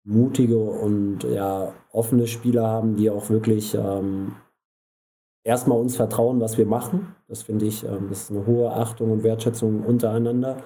mutige und ja, offene Spieler haben, die auch wirklich ähm, erstmal uns vertrauen, was wir machen. Das finde ich, ähm, das ist eine hohe Achtung und Wertschätzung untereinander.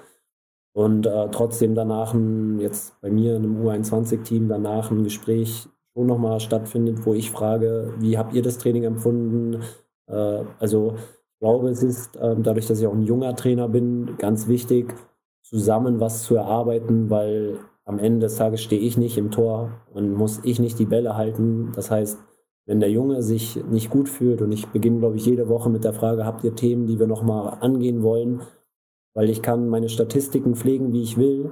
Und äh, trotzdem danach, ein, jetzt bei mir in einem U21-Team, danach ein Gespräch schon nochmal stattfindet, wo ich frage, wie habt ihr das Training empfunden? Äh, also ich glaube, es ist äh, dadurch, dass ich auch ein junger Trainer bin, ganz wichtig, zusammen was zu erarbeiten, weil am Ende des Tages stehe ich nicht im Tor und muss ich nicht die Bälle halten. Das heißt, wenn der Junge sich nicht gut fühlt und ich beginne, glaube ich, jede Woche mit der Frage, habt ihr Themen, die wir nochmal angehen wollen? Weil ich kann meine Statistiken pflegen, wie ich will.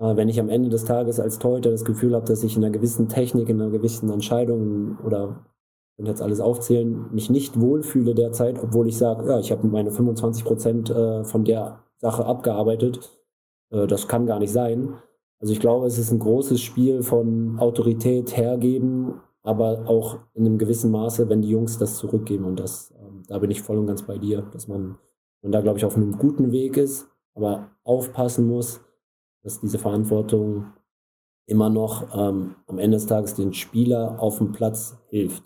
Äh, wenn ich am Ende des Tages als Torhüter das Gefühl habe, dass ich in einer gewissen Technik, in einer gewissen Entscheidung oder und jetzt alles aufzählen, mich nicht wohlfühle derzeit, obwohl ich sage, ja, ich habe meine 25 Prozent äh, von der Sache abgearbeitet. Äh, das kann gar nicht sein. Also ich glaube, es ist ein großes Spiel von Autorität hergeben, aber auch in einem gewissen Maße, wenn die Jungs das zurückgeben. Und das, ähm, da bin ich voll und ganz bei dir, dass man, man da, glaube ich, auf einem guten Weg ist, aber aufpassen muss, dass diese Verantwortung immer noch ähm, am Ende des Tages den Spieler auf dem Platz hilft.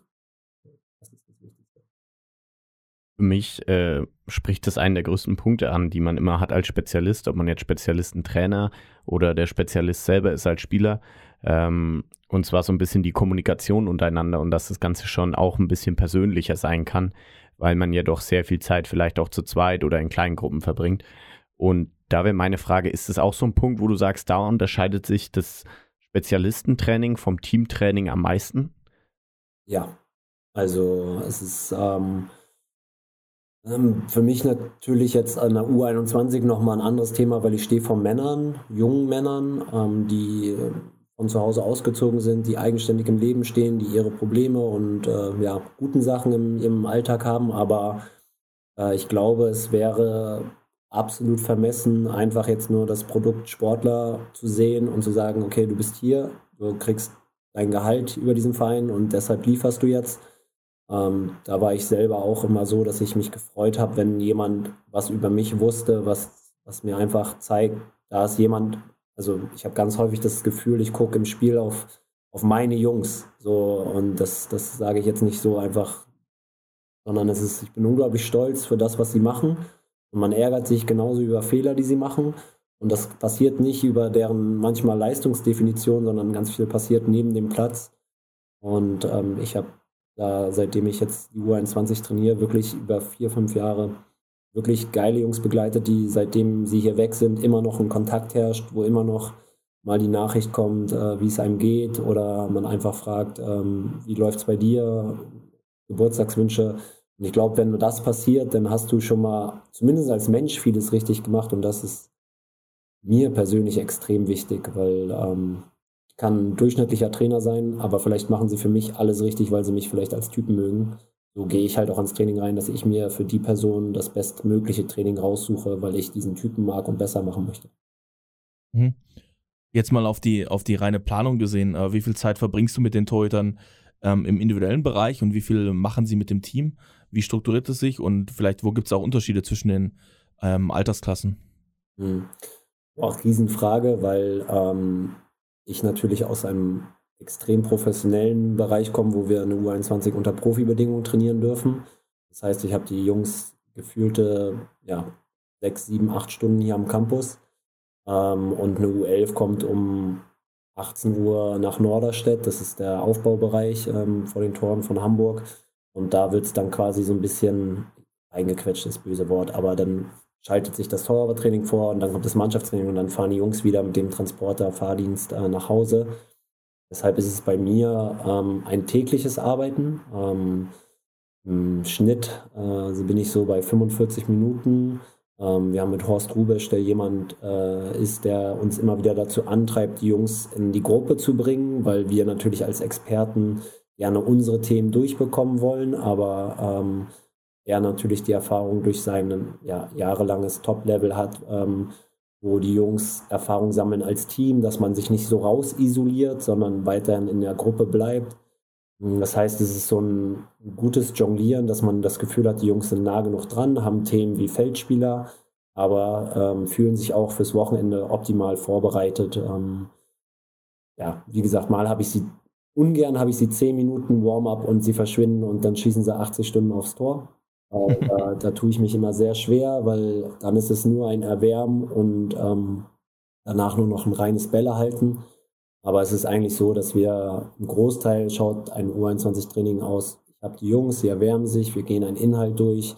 Für mich äh, spricht das einen der größten Punkte an, die man immer hat als Spezialist, ob man jetzt Spezialistentrainer oder der Spezialist selber ist als Spieler. Ähm, und zwar so ein bisschen die Kommunikation untereinander und dass das Ganze schon auch ein bisschen persönlicher sein kann, weil man ja doch sehr viel Zeit vielleicht auch zu zweit oder in kleinen Gruppen verbringt. Und da wäre meine Frage, ist es auch so ein Punkt, wo du sagst, da unterscheidet sich das Spezialistentraining vom Teamtraining am meisten? Ja, also es ist ähm, ähm, für mich natürlich jetzt an der U21 nochmal ein anderes Thema, weil ich stehe vor Männern, jungen Männern, ähm, die von zu Hause ausgezogen sind, die eigenständig im Leben stehen, die ihre Probleme und äh, ja, guten Sachen im, im Alltag haben. Aber äh, ich glaube, es wäre absolut vermessen, einfach jetzt nur das Produkt Sportler zu sehen und zu sagen, okay, du bist hier, du kriegst dein Gehalt über diesen Verein und deshalb lieferst du jetzt ähm, da war ich selber auch immer so, dass ich mich gefreut habe, wenn jemand was über mich wusste, was, was mir einfach zeigt, da ist jemand, also ich habe ganz häufig das Gefühl, ich gucke im Spiel auf, auf meine Jungs. So, und das, das sage ich jetzt nicht so einfach, sondern es ist, ich bin unglaublich stolz für das, was sie machen. Man ärgert sich genauso über Fehler, die sie machen. Und das passiert nicht über deren manchmal Leistungsdefinition, sondern ganz viel passiert neben dem Platz. Und ähm, ich habe da, seitdem ich jetzt die U21 trainiere, wirklich über vier, fünf Jahre wirklich geile Jungs begleitet, die seitdem sie hier weg sind, immer noch ein Kontakt herrscht, wo immer noch mal die Nachricht kommt, äh, wie es einem geht oder man einfach fragt, ähm, wie läuft es bei dir, Geburtstagswünsche. Und ich glaube, wenn das passiert, dann hast du schon mal zumindest als Mensch vieles richtig gemacht und das ist mir persönlich extrem wichtig, weil ähm, kann ein durchschnittlicher Trainer sein, aber vielleicht machen sie für mich alles richtig, weil sie mich vielleicht als Typen mögen. So gehe ich halt auch ans Training rein, dass ich mir für die Person das bestmögliche Training raussuche, weil ich diesen Typen mag und besser machen möchte. Mhm. Jetzt mal auf die, auf die reine Planung gesehen. Äh, wie viel Zeit verbringst du mit den Torhütern ähm, im individuellen Bereich und wie viel machen sie mit dem Team? Wie strukturiert es sich und vielleicht, wo gibt es auch Unterschiede zwischen den ähm, Altersklassen? Mhm. Auch Riesenfrage, weil ähm, ich natürlich aus einem extrem professionellen Bereich komme, wo wir eine U21 unter Profibedingungen trainieren dürfen. Das heißt, ich habe die Jungs gefühlte ja, sechs, sieben, acht Stunden hier am Campus. Ähm, und eine U11 kommt um 18 Uhr nach Norderstedt. Das ist der Aufbaubereich ähm, vor den Toren von Hamburg. Und da wird es dann quasi so ein bisschen eingequetscht, das böse Wort, aber dann schaltet sich das Torwarttraining vor und dann kommt das Mannschaftstraining und dann fahren die Jungs wieder mit dem Transporter, Fahrdienst äh, nach Hause. Deshalb ist es bei mir ähm, ein tägliches Arbeiten. Ähm, Im Schnitt äh, bin ich so bei 45 Minuten. Ähm, wir haben mit Horst Rubesch, der jemand äh, ist, der uns immer wieder dazu antreibt, die Jungs in die Gruppe zu bringen, weil wir natürlich als Experten gerne unsere Themen durchbekommen wollen, aber ähm, er natürlich die Erfahrung durch sein ja, jahrelanges Top-Level hat, ähm, wo die Jungs Erfahrung sammeln als Team, dass man sich nicht so raus isoliert, sondern weiterhin in der Gruppe bleibt. Das heißt, es ist so ein gutes Jonglieren, dass man das Gefühl hat, die Jungs sind nah genug dran, haben Themen wie Feldspieler, aber ähm, fühlen sich auch fürs Wochenende optimal vorbereitet. Ähm, ja, wie gesagt, mal habe ich sie, ungern habe ich sie 10 Minuten Warm-up und sie verschwinden und dann schießen sie 80 Stunden aufs Tor. Da, da tue ich mich immer sehr schwer, weil dann ist es nur ein Erwärmen und ähm, danach nur noch ein reines Bälle halten. Aber es ist eigentlich so, dass wir im Großteil schaut ein U21-Training aus. Ich habe die Jungs, sie erwärmen sich, wir gehen einen Inhalt durch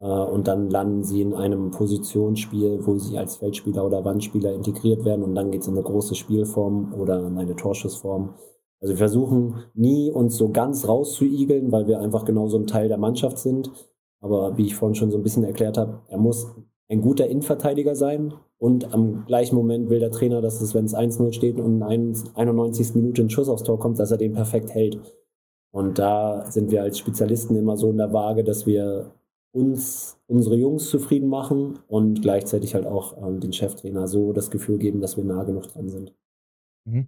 äh, und dann landen sie in einem Positionsspiel, wo sie als Feldspieler oder Wandspieler integriert werden und dann geht es in eine große Spielform oder in eine Torschussform. Also wir versuchen nie uns so ganz rauszuigeln, weil wir einfach genauso ein Teil der Mannschaft sind. Aber wie ich vorhin schon so ein bisschen erklärt habe, er muss ein guter Innenverteidiger sein und am gleichen Moment will der Trainer, dass es, wenn es 1-0 steht und in 91. Minute ein Schuss aufs Tor kommt, dass er den perfekt hält. Und da sind wir als Spezialisten immer so in der Waage, dass wir uns, unsere Jungs zufrieden machen und gleichzeitig halt auch ähm, den Cheftrainer so das Gefühl geben, dass wir nah genug dran sind. Mhm.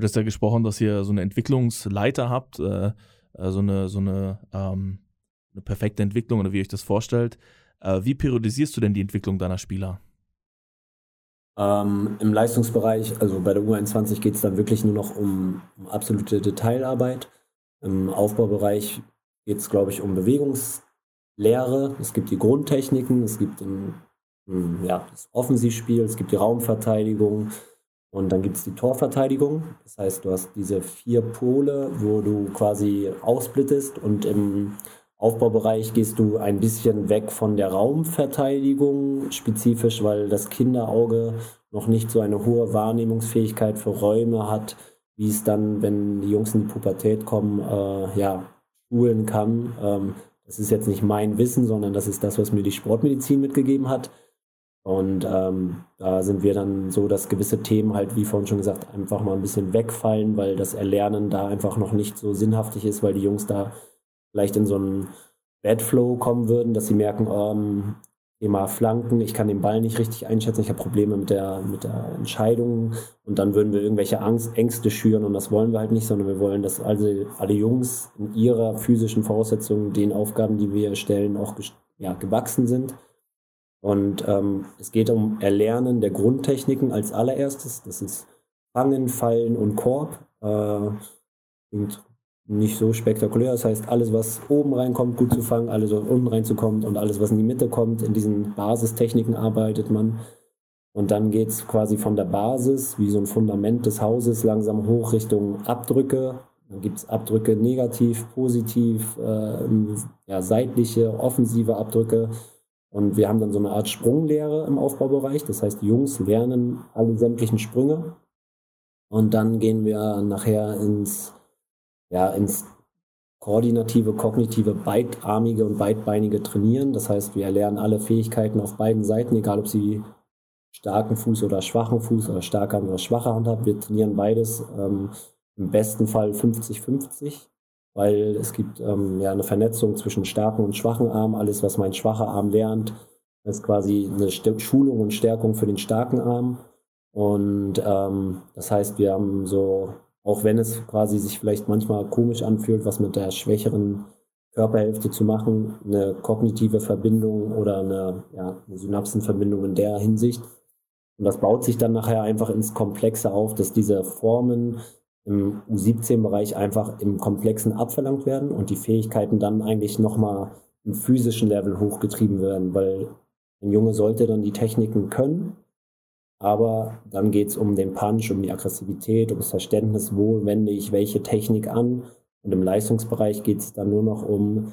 Du hast ja gesprochen, dass ihr so eine Entwicklungsleiter habt, äh, äh so eine, so eine, ähm, eine perfekte Entwicklung oder wie ihr euch das vorstellt. Äh, wie periodisierst du denn die Entwicklung deiner Spieler? Ähm, Im Leistungsbereich, also bei der U21 geht es dann wirklich nur noch um, um absolute Detailarbeit. Im Aufbaubereich geht es, glaube ich, um Bewegungslehre. Es gibt die Grundtechniken, es gibt ein, ein, ja, das Offensivspiel, es gibt die Raumverteidigung und dann gibt es die Torverteidigung. Das heißt, du hast diese vier Pole, wo du quasi aussplittest und im Aufbaubereich gehst du ein bisschen weg von der Raumverteidigung, spezifisch, weil das Kinderauge noch nicht so eine hohe Wahrnehmungsfähigkeit für Räume hat, wie es dann, wenn die Jungs in die Pubertät kommen, äh, ja, schulen kann. Ähm, das ist jetzt nicht mein Wissen, sondern das ist das, was mir die Sportmedizin mitgegeben hat. Und ähm, da sind wir dann so, dass gewisse Themen halt, wie vorhin schon gesagt, einfach mal ein bisschen wegfallen, weil das Erlernen da einfach noch nicht so sinnhaftig ist, weil die Jungs da vielleicht in so einen Bad Flow kommen würden, dass sie merken, ähm, Thema Flanken, ich kann den Ball nicht richtig einschätzen, ich habe Probleme mit der, mit der Entscheidung und dann würden wir irgendwelche Angst, Ängste schüren und das wollen wir halt nicht, sondern wir wollen, dass also alle Jungs in ihrer physischen Voraussetzungen den Aufgaben, die wir stellen, auch ja, gewachsen sind. Und ähm, es geht um Erlernen der Grundtechniken als allererstes. Das ist Fangen, Fallen und Korb. Äh, klingt nicht so spektakulär. Das heißt, alles, was oben reinkommt, gut zu fangen, alles, was unten reinzukommt und alles, was in die Mitte kommt, in diesen Basistechniken arbeitet man. Und dann geht es quasi von der Basis, wie so ein Fundament des Hauses, langsam hoch Richtung Abdrücke. Dann gibt es Abdrücke negativ, positiv, äh, ja, seitliche, offensive Abdrücke. Und wir haben dann so eine Art Sprunglehre im Aufbaubereich. Das heißt, die Jungs lernen alle sämtlichen Sprünge. Und dann gehen wir nachher ins ja, ins koordinative, kognitive, beidarmige und beidbeinige Trainieren. Das heißt, wir erlernen alle Fähigkeiten auf beiden Seiten, egal ob sie starken Fuß oder schwachen Fuß oder starke Hand oder schwache Hand haben. Wir trainieren beides ähm, im besten Fall 50-50, weil es gibt ähm, ja eine Vernetzung zwischen starken und schwachen Arm. Alles, was mein schwacher Arm lernt, ist quasi eine Schulung und Stärkung für den starken Arm. Und ähm, das heißt, wir haben so auch wenn es quasi sich vielleicht manchmal komisch anfühlt, was mit der schwächeren Körperhälfte zu machen, eine kognitive Verbindung oder eine, ja, eine Synapsenverbindung in der Hinsicht. Und das baut sich dann nachher einfach ins Komplexe auf, dass diese Formen im U17-Bereich einfach im Komplexen abverlangt werden und die Fähigkeiten dann eigentlich nochmal im physischen Level hochgetrieben werden, weil ein Junge sollte dann die Techniken können, aber dann geht es um den Punch, um die Aggressivität, um das Verständnis, wo wende ich welche Technik an. Und im Leistungsbereich geht es dann nur noch um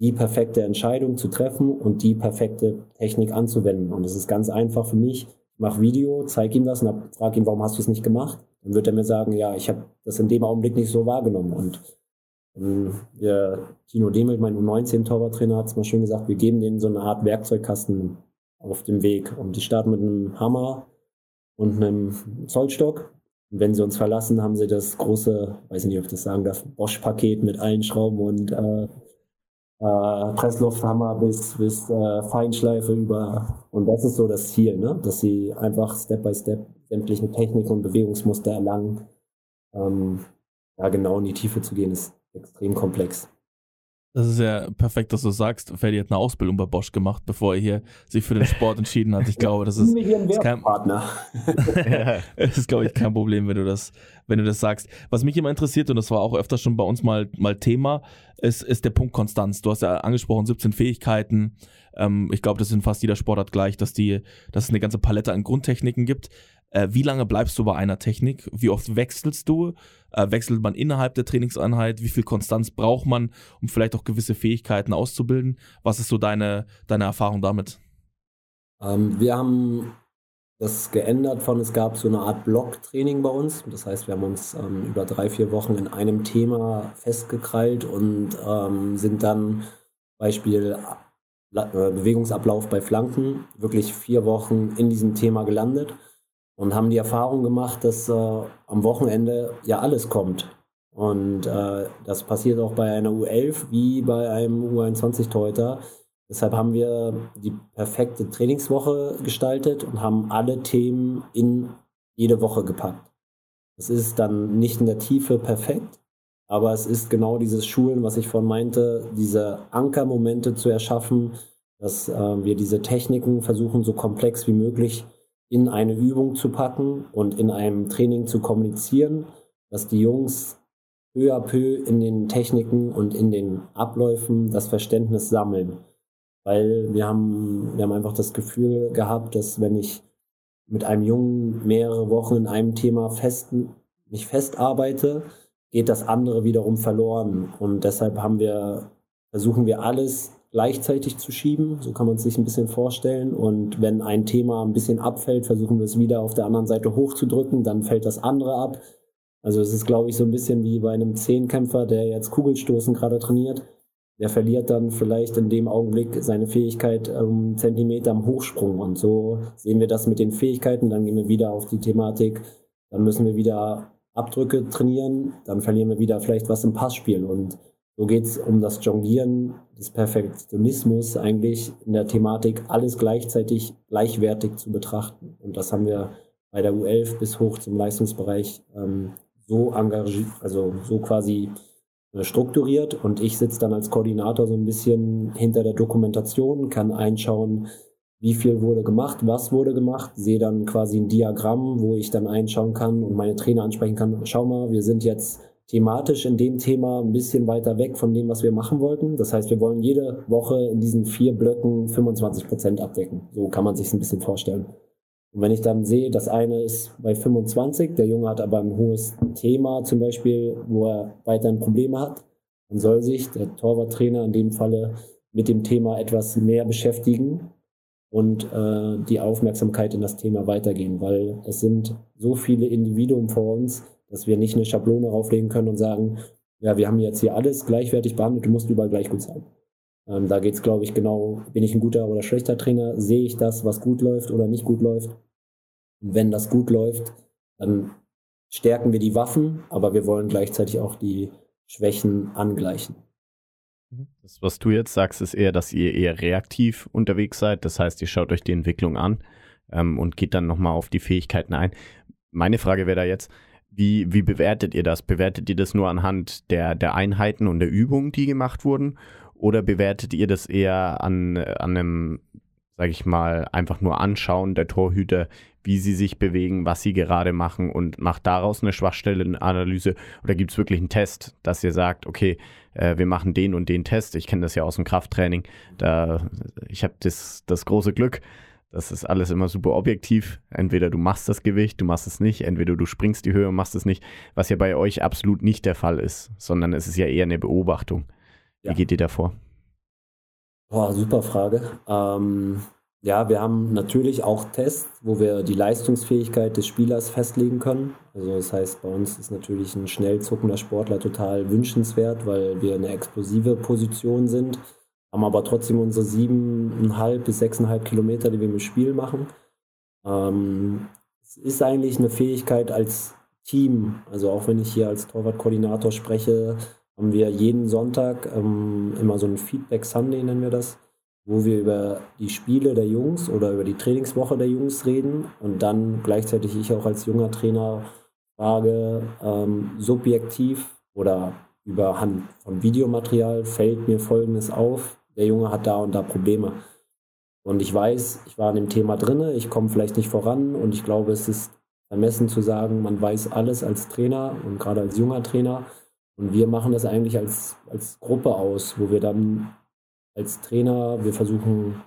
die perfekte Entscheidung zu treffen und die perfekte Technik anzuwenden. Und es ist ganz einfach für mich. Ich mache Video, zeige ihm das und frage ihn, warum hast du es nicht gemacht? Dann wird er mir sagen, ja, ich habe das in dem Augenblick nicht so wahrgenommen. Und ähm, der Tino Demelt, mein U19-Torwarttrainer, hat es mal schön gesagt, wir geben denen so eine Art Werkzeugkasten auf dem Weg. Und die starten mit einem Hammer, und einem Zollstock. Und wenn sie uns verlassen, haben sie das große, weiß ich nicht, ob ich das sagen darf, Bosch-Paket mit allen Schrauben und äh, äh, Presslufthammer bis, bis äh, Feinschleife über. Und das ist so das Ziel, ne? dass sie einfach Step by Step sämtliche Technik und Bewegungsmuster erlangen. Ähm, ja, genau in die Tiefe zu gehen, ist extrem komplex. Das ist ja perfekt, dass du sagst, Ferdi hat eine Ausbildung bei Bosch gemacht, bevor er hier sich für den Sport entschieden hat. Ich glaube, das ist, ist kein, ist, glaube ich, kein Problem, wenn du das, wenn du das sagst. Was mich immer interessiert, und das war auch öfter schon bei uns mal, mal Thema, ist, ist der Punkt Konstanz. Du hast ja angesprochen, 17 Fähigkeiten. Ähm, ich glaube, das in fast jeder Sportart gleich, dass die, dass es eine ganze Palette an Grundtechniken gibt. Äh, wie lange bleibst du bei einer Technik? Wie oft wechselst du? Äh, wechselt man innerhalb der Trainingseinheit? Wie viel Konstanz braucht man, um vielleicht auch gewisse Fähigkeiten auszubilden? Was ist so deine, deine Erfahrung damit? Ähm, wir haben das geändert von, es gab so eine Art Blocktraining bei uns. Das heißt, wir haben uns ähm, über drei, vier Wochen in einem Thema festgekrallt und ähm, sind dann Beispiel äh, Bewegungsablauf bei Flanken wirklich vier Wochen in diesem Thema gelandet und haben die Erfahrung gemacht, dass äh, am Wochenende ja alles kommt. Und äh, das passiert auch bei einer U11 wie bei einem U21-Torhüter. Deshalb haben wir die perfekte Trainingswoche gestaltet und haben alle Themen in jede Woche gepackt. Es ist dann nicht in der Tiefe perfekt, aber es ist genau dieses Schulen, was ich vorhin meinte, diese Ankermomente zu erschaffen, dass äh, wir diese Techniken versuchen, so komplex wie möglich in eine Übung zu packen und in einem Training zu kommunizieren, dass die Jungs peu à peu in den Techniken und in den Abläufen das Verständnis sammeln. Weil wir haben, wir haben einfach das Gefühl gehabt, dass wenn ich mit einem Jungen mehrere Wochen in einem Thema fest, nicht festarbeite, geht das andere wiederum verloren. Und deshalb haben wir, versuchen wir alles gleichzeitig zu schieben. So kann man es sich ein bisschen vorstellen. Und wenn ein Thema ein bisschen abfällt, versuchen wir es wieder auf der anderen Seite hochzudrücken, dann fällt das andere ab. Also es ist, glaube ich, so ein bisschen wie bei einem Zehnkämpfer, der jetzt Kugelstoßen gerade trainiert. Der verliert dann vielleicht in dem Augenblick seine Fähigkeit um Zentimeter am Hochsprung. Und so sehen wir das mit den Fähigkeiten. Dann gehen wir wieder auf die Thematik. Dann müssen wir wieder Abdrücke trainieren. Dann verlieren wir wieder vielleicht was im Passspiel. Und so geht es um das Jonglieren des Perfektionismus eigentlich in der Thematik, alles gleichzeitig gleichwertig zu betrachten. Und das haben wir bei der U11 bis hoch zum Leistungsbereich ähm, so engagiert, also so quasi äh, strukturiert. Und ich sitze dann als Koordinator so ein bisschen hinter der Dokumentation, kann einschauen, wie viel wurde gemacht, was wurde gemacht, sehe dann quasi ein Diagramm, wo ich dann einschauen kann und meine Trainer ansprechen kann, schau mal, wir sind jetzt thematisch in dem Thema ein bisschen weiter weg von dem, was wir machen wollten. Das heißt, wir wollen jede Woche in diesen vier Blöcken 25 Prozent abdecken. So kann man sich ein bisschen vorstellen. Und wenn ich dann sehe, das eine ist bei 25, der Junge hat aber ein hohes Thema zum Beispiel, wo er weiterhin Probleme hat, dann soll sich der Torwarttrainer in dem Falle mit dem Thema etwas mehr beschäftigen und äh, die Aufmerksamkeit in das Thema weitergehen, weil es sind so viele Individuen vor uns, dass wir nicht eine Schablone rauflegen können und sagen, ja, wir haben jetzt hier alles gleichwertig behandelt, du musst überall gleich gut sein. Ähm, da geht es, glaube ich, genau, bin ich ein guter oder schlechter Trainer, sehe ich das, was gut läuft oder nicht gut läuft. Und wenn das gut läuft, dann stärken wir die Waffen, aber wir wollen gleichzeitig auch die Schwächen angleichen. Mhm. Das, was du jetzt sagst, ist eher, dass ihr eher reaktiv unterwegs seid. Das heißt, ihr schaut euch die Entwicklung an ähm, und geht dann nochmal auf die Fähigkeiten ein. Meine Frage wäre da jetzt, wie, wie bewertet ihr das? Bewertet ihr das nur anhand der, der Einheiten und der Übungen, die gemacht wurden? Oder bewertet ihr das eher an, an einem, sag ich mal, einfach nur Anschauen der Torhüter, wie sie sich bewegen, was sie gerade machen und macht daraus eine Schwachstellenanalyse? Oder gibt es wirklich einen Test, dass ihr sagt, okay, äh, wir machen den und den Test? Ich kenne das ja aus dem Krafttraining. Da, ich habe das, das große Glück, das ist alles immer super objektiv. Entweder du machst das Gewicht, du machst es nicht, entweder du springst die Höhe und machst es nicht, was ja bei euch absolut nicht der Fall ist, sondern es ist ja eher eine Beobachtung. Wie ja. geht ihr davor? Boah, super Frage. Ähm, ja, wir haben natürlich auch Tests, wo wir die Leistungsfähigkeit des Spielers festlegen können. Also das heißt, bei uns ist natürlich ein schnell zuckender Sportler total wünschenswert, weil wir eine explosive Position sind haben aber trotzdem unsere siebeneinhalb bis sechseinhalb Kilometer, die wir im Spiel machen. Ähm, es ist eigentlich eine Fähigkeit als Team, also auch wenn ich hier als Torwartkoordinator spreche, haben wir jeden Sonntag ähm, immer so ein Feedback Sunday, nennen wir das, wo wir über die Spiele der Jungs oder über die Trainingswoche der Jungs reden und dann gleichzeitig ich auch als junger Trainer frage, ähm, subjektiv oder über Hand von Videomaterial fällt mir Folgendes auf, der Junge hat da und da Probleme. Und ich weiß, ich war an dem Thema drinne, ich komme vielleicht nicht voran und ich glaube, es ist vermessen zu sagen, man weiß alles als Trainer und gerade als junger Trainer. Und wir machen das eigentlich als, als Gruppe aus, wo wir dann als Trainer, wir versuchen,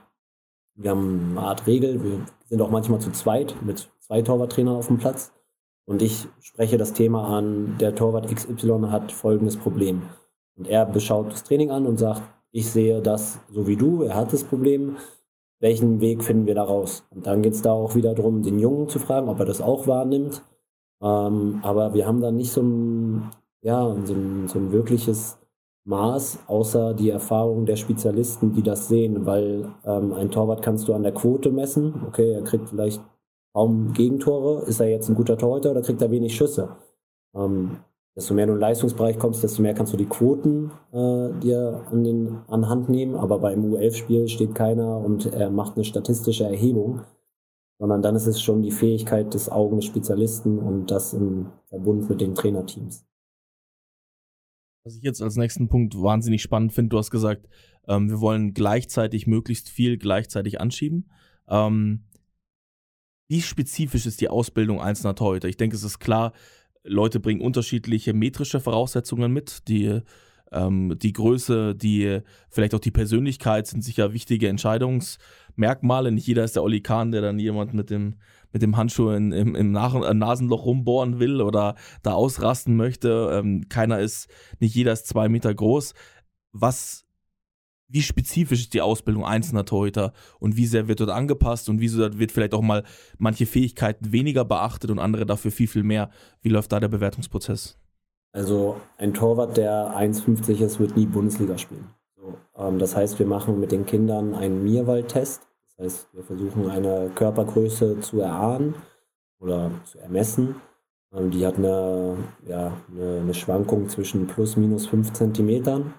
wir haben eine Art Regel, wir sind auch manchmal zu zweit mit zwei Torwarttrainer auf dem Platz. Und ich spreche das Thema an, der Torwart XY hat folgendes Problem. Und er beschaut das Training an und sagt, ich sehe das so wie du, er hat das Problem, welchen Weg finden wir da raus? Und dann geht es da auch wieder darum, den Jungen zu fragen, ob er das auch wahrnimmt. Ähm, aber wir haben da nicht so ein, ja, so ein, so ein wirkliches Maß, außer die Erfahrung der Spezialisten, die das sehen, weil ähm, ein Torwart kannst du an der Quote messen. Okay, er kriegt vielleicht kaum Gegentore. Ist er jetzt ein guter Torhüter oder kriegt er wenig Schüsse? Ähm, desto mehr du in den Leistungsbereich kommst, desto mehr kannst du die Quoten äh, dir an, den, an nehmen. Aber beim U11-Spiel steht keiner und er macht eine statistische Erhebung, sondern dann ist es schon die Fähigkeit des Augen des Spezialisten und das im Verbund mit den Trainerteams. Was ich jetzt als nächsten Punkt wahnsinnig spannend finde, du hast gesagt, ähm, wir wollen gleichzeitig möglichst viel gleichzeitig anschieben. Ähm, wie spezifisch ist die Ausbildung einzelner Torhüter? Ich denke, es ist klar, Leute bringen unterschiedliche metrische Voraussetzungen mit. Die, ähm, die Größe, die vielleicht auch die Persönlichkeit sind sicher wichtige Entscheidungsmerkmale. Nicht jeder ist der Oli Kahn, der dann jemand mit dem, mit dem Handschuh in, im, im äh, Nasenloch rumbohren will oder da ausrasten möchte. Ähm, keiner ist, nicht jeder ist zwei Meter groß. Was wie spezifisch ist die Ausbildung einzelner Torhüter und wie sehr wird dort angepasst und wieso wird vielleicht auch mal manche Fähigkeiten weniger beachtet und andere dafür viel, viel mehr. Wie läuft da der Bewertungsprozess? Also ein Torwart, der 1,50 ist, wird nie Bundesliga spielen. So, ähm, das heißt, wir machen mit den Kindern einen Mirwald-Test. Das heißt, wir versuchen eine Körpergröße zu erahnen oder zu ermessen. Ähm, die hat eine, ja, eine, eine, Schwankung zwischen plus minus 5 Zentimetern.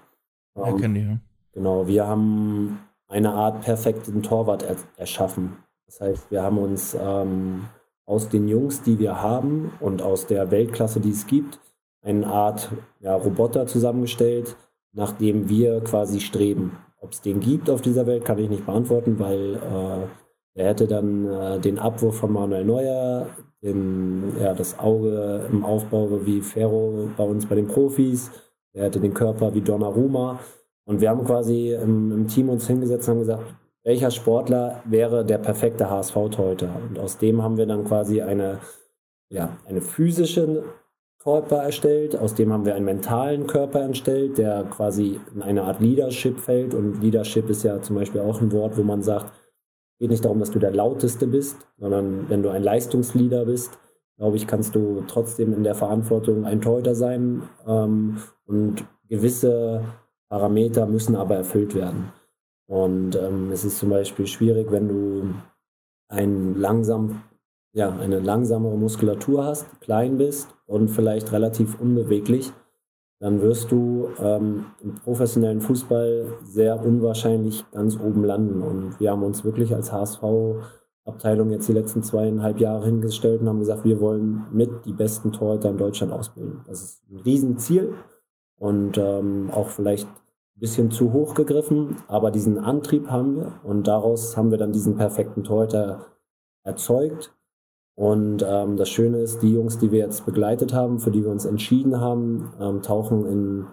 Ähm, ja, kenne ich, ja. Genau, wir haben eine Art perfekten Torwart er erschaffen. Das heißt, wir haben uns ähm, aus den Jungs, die wir haben und aus der Weltklasse, die es gibt, eine Art ja, Roboter zusammengestellt, nach dem wir quasi streben. Ob es den gibt auf dieser Welt, kann ich nicht beantworten, weil äh, er hätte dann äh, den Abwurf von Manuel Neuer, den, ja, das Auge im Aufbau wie Ferro bei uns bei den Profis, er hätte den Körper wie Donnarumma. Und wir haben quasi im, im Team uns hingesetzt und haben gesagt, welcher Sportler wäre der perfekte HSV-Torhüter? Und aus dem haben wir dann quasi eine, ja, eine physische Körper erstellt, aus dem haben wir einen mentalen Körper erstellt, der quasi in eine Art Leadership fällt. Und Leadership ist ja zum Beispiel auch ein Wort, wo man sagt, geht nicht darum, dass du der Lauteste bist, sondern wenn du ein Leistungsleader bist, glaube ich, kannst du trotzdem in der Verantwortung ein Torhüter sein ähm, und gewisse Parameter müssen aber erfüllt werden. Und ähm, es ist zum Beispiel schwierig, wenn du ein langsam, ja, eine langsamere Muskulatur hast, klein bist und vielleicht relativ unbeweglich, dann wirst du ähm, im professionellen Fußball sehr unwahrscheinlich ganz oben landen. Und wir haben uns wirklich als HSV-Abteilung jetzt die letzten zweieinhalb Jahre hingestellt und haben gesagt, wir wollen mit die besten Torhüter in Deutschland ausbilden. Das ist ein Riesenziel und ähm, auch vielleicht ein bisschen zu hoch gegriffen, aber diesen Antrieb haben wir und daraus haben wir dann diesen perfekten Torhüter erzeugt. Und ähm, das Schöne ist, die Jungs, die wir jetzt begleitet haben, für die wir uns entschieden haben, ähm, tauchen in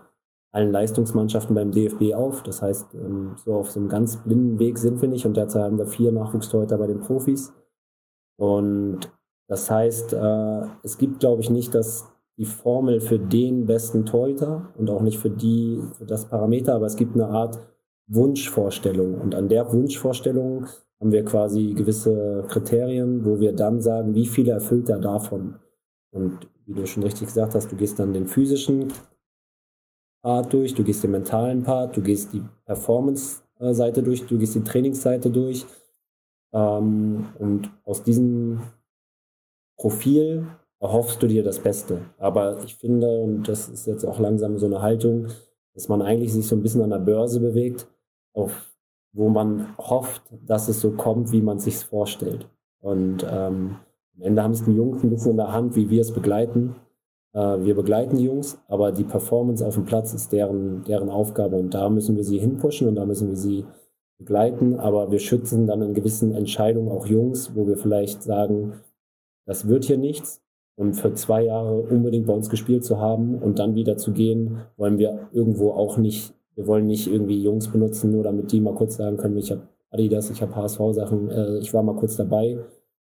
allen Leistungsmannschaften beim DFB auf. Das heißt, ähm, so auf so einem ganz blinden Weg sind wir nicht und derzeit haben wir vier Nachwuchstorhüter bei den Profis. Und das heißt, äh, es gibt, glaube ich, nicht das die Formel für den besten Torhüter und auch nicht für die, für das Parameter, aber es gibt eine Art Wunschvorstellung. Und an der Wunschvorstellung haben wir quasi gewisse Kriterien, wo wir dann sagen, wie viele erfüllt er davon. Und wie du schon richtig gesagt hast, du gehst dann den physischen Part durch, du gehst den mentalen Part, du gehst die Performance-Seite durch, du gehst die Trainingsseite durch. Ähm, und aus diesem Profil erhoffst du dir das Beste. Aber ich finde, und das ist jetzt auch langsam so eine Haltung, dass man eigentlich sich so ein bisschen an der Börse bewegt, auf, wo man hofft, dass es so kommt, wie man sich vorstellt. Und ähm, am Ende haben es die Jungs ein bisschen in der Hand, wie wir es begleiten. Äh, wir begleiten die Jungs, aber die Performance auf dem Platz ist deren, deren Aufgabe und da müssen wir sie hinpushen und da müssen wir sie begleiten, aber wir schützen dann in gewissen Entscheidungen auch Jungs, wo wir vielleicht sagen, das wird hier nichts für zwei Jahre unbedingt bei uns gespielt zu haben und dann wieder zu gehen, wollen wir irgendwo auch nicht, wir wollen nicht irgendwie Jungs benutzen, nur damit die mal kurz sagen können, ich habe Adidas, ich habe HSV-Sachen, äh, ich war mal kurz dabei,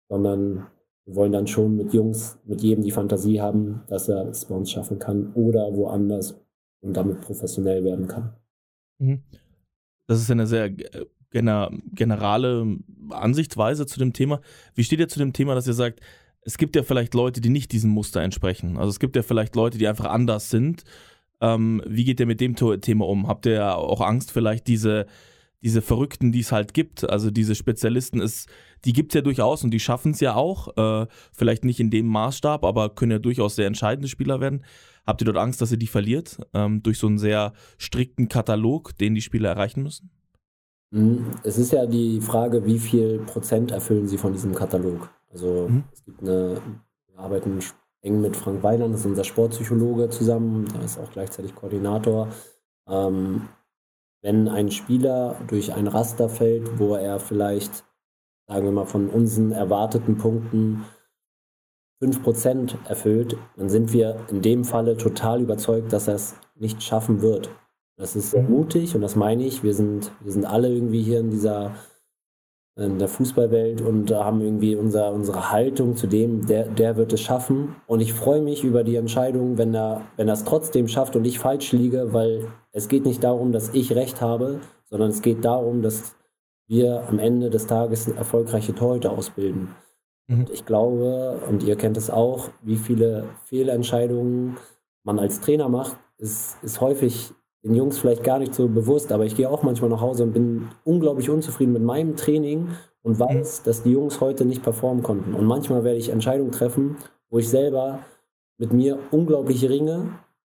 sondern wir wollen dann schon mit Jungs, mit jedem die Fantasie haben, dass er es bei uns schaffen kann oder woanders und damit professionell werden kann. Mhm. Das ist eine sehr äh, generale Ansichtsweise zu dem Thema. Wie steht ihr zu dem Thema, dass ihr sagt, es gibt ja vielleicht Leute, die nicht diesem Muster entsprechen. Also es gibt ja vielleicht Leute, die einfach anders sind. Ähm, wie geht ihr mit dem Thema um? Habt ihr auch Angst, vielleicht diese, diese Verrückten, die es halt gibt, also diese Spezialisten, ist, die gibt es ja durchaus und die schaffen es ja auch. Äh, vielleicht nicht in dem Maßstab, aber können ja durchaus sehr entscheidende Spieler werden. Habt ihr dort Angst, dass ihr die verliert ähm, durch so einen sehr strikten Katalog, den die Spieler erreichen müssen? Mhm. Es ist ja die Frage, wie viel Prozent erfüllen sie von diesem Katalog. Also mhm. es gibt eine, wir arbeiten eng mit Frank Weiland, das ist unser Sportpsychologe zusammen, der ist auch gleichzeitig Koordinator. Ähm, wenn ein Spieler durch ein Raster fällt, wo er vielleicht, sagen wir mal, von unseren erwarteten Punkten 5% erfüllt, dann sind wir in dem Falle total überzeugt, dass er es nicht schaffen wird. Das ist mhm. mutig und das meine ich. Wir sind, wir sind alle irgendwie hier in dieser in der Fußballwelt und haben irgendwie unser, unsere Haltung zu dem, der, der wird es schaffen. Und ich freue mich über die Entscheidung, wenn er, wenn er es trotzdem schafft und ich falsch liege, weil es geht nicht darum, dass ich recht habe, sondern es geht darum, dass wir am Ende des Tages erfolgreiche Torhüter ausbilden. Mhm. Und ich glaube, und ihr kennt es auch, wie viele Fehlentscheidungen man als Trainer macht, ist, ist häufig den Jungs vielleicht gar nicht so bewusst, aber ich gehe auch manchmal nach Hause und bin unglaublich unzufrieden mit meinem Training und weiß, dass die Jungs heute nicht performen konnten. Und manchmal werde ich Entscheidungen treffen, wo ich selber mit mir unglaublich ringe,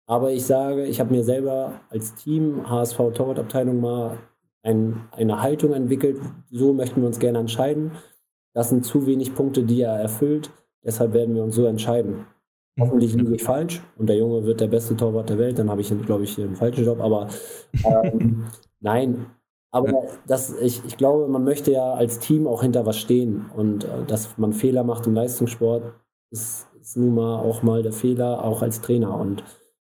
aber ich sage, ich habe mir selber als Team HSV Torwartabteilung mal ein, eine Haltung entwickelt, so möchten wir uns gerne entscheiden. Das sind zu wenig Punkte, die er erfüllt, deshalb werden wir uns so entscheiden. Hoffentlich liege ich falsch und der Junge wird der beste Torwart der Welt, dann habe ich, glaube ich, einen falschen Job. Aber ähm, nein, aber das, ich, ich glaube, man möchte ja als Team auch hinter was stehen und äh, dass man Fehler macht im Leistungssport, ist, ist nun mal auch mal der Fehler, auch als Trainer. Und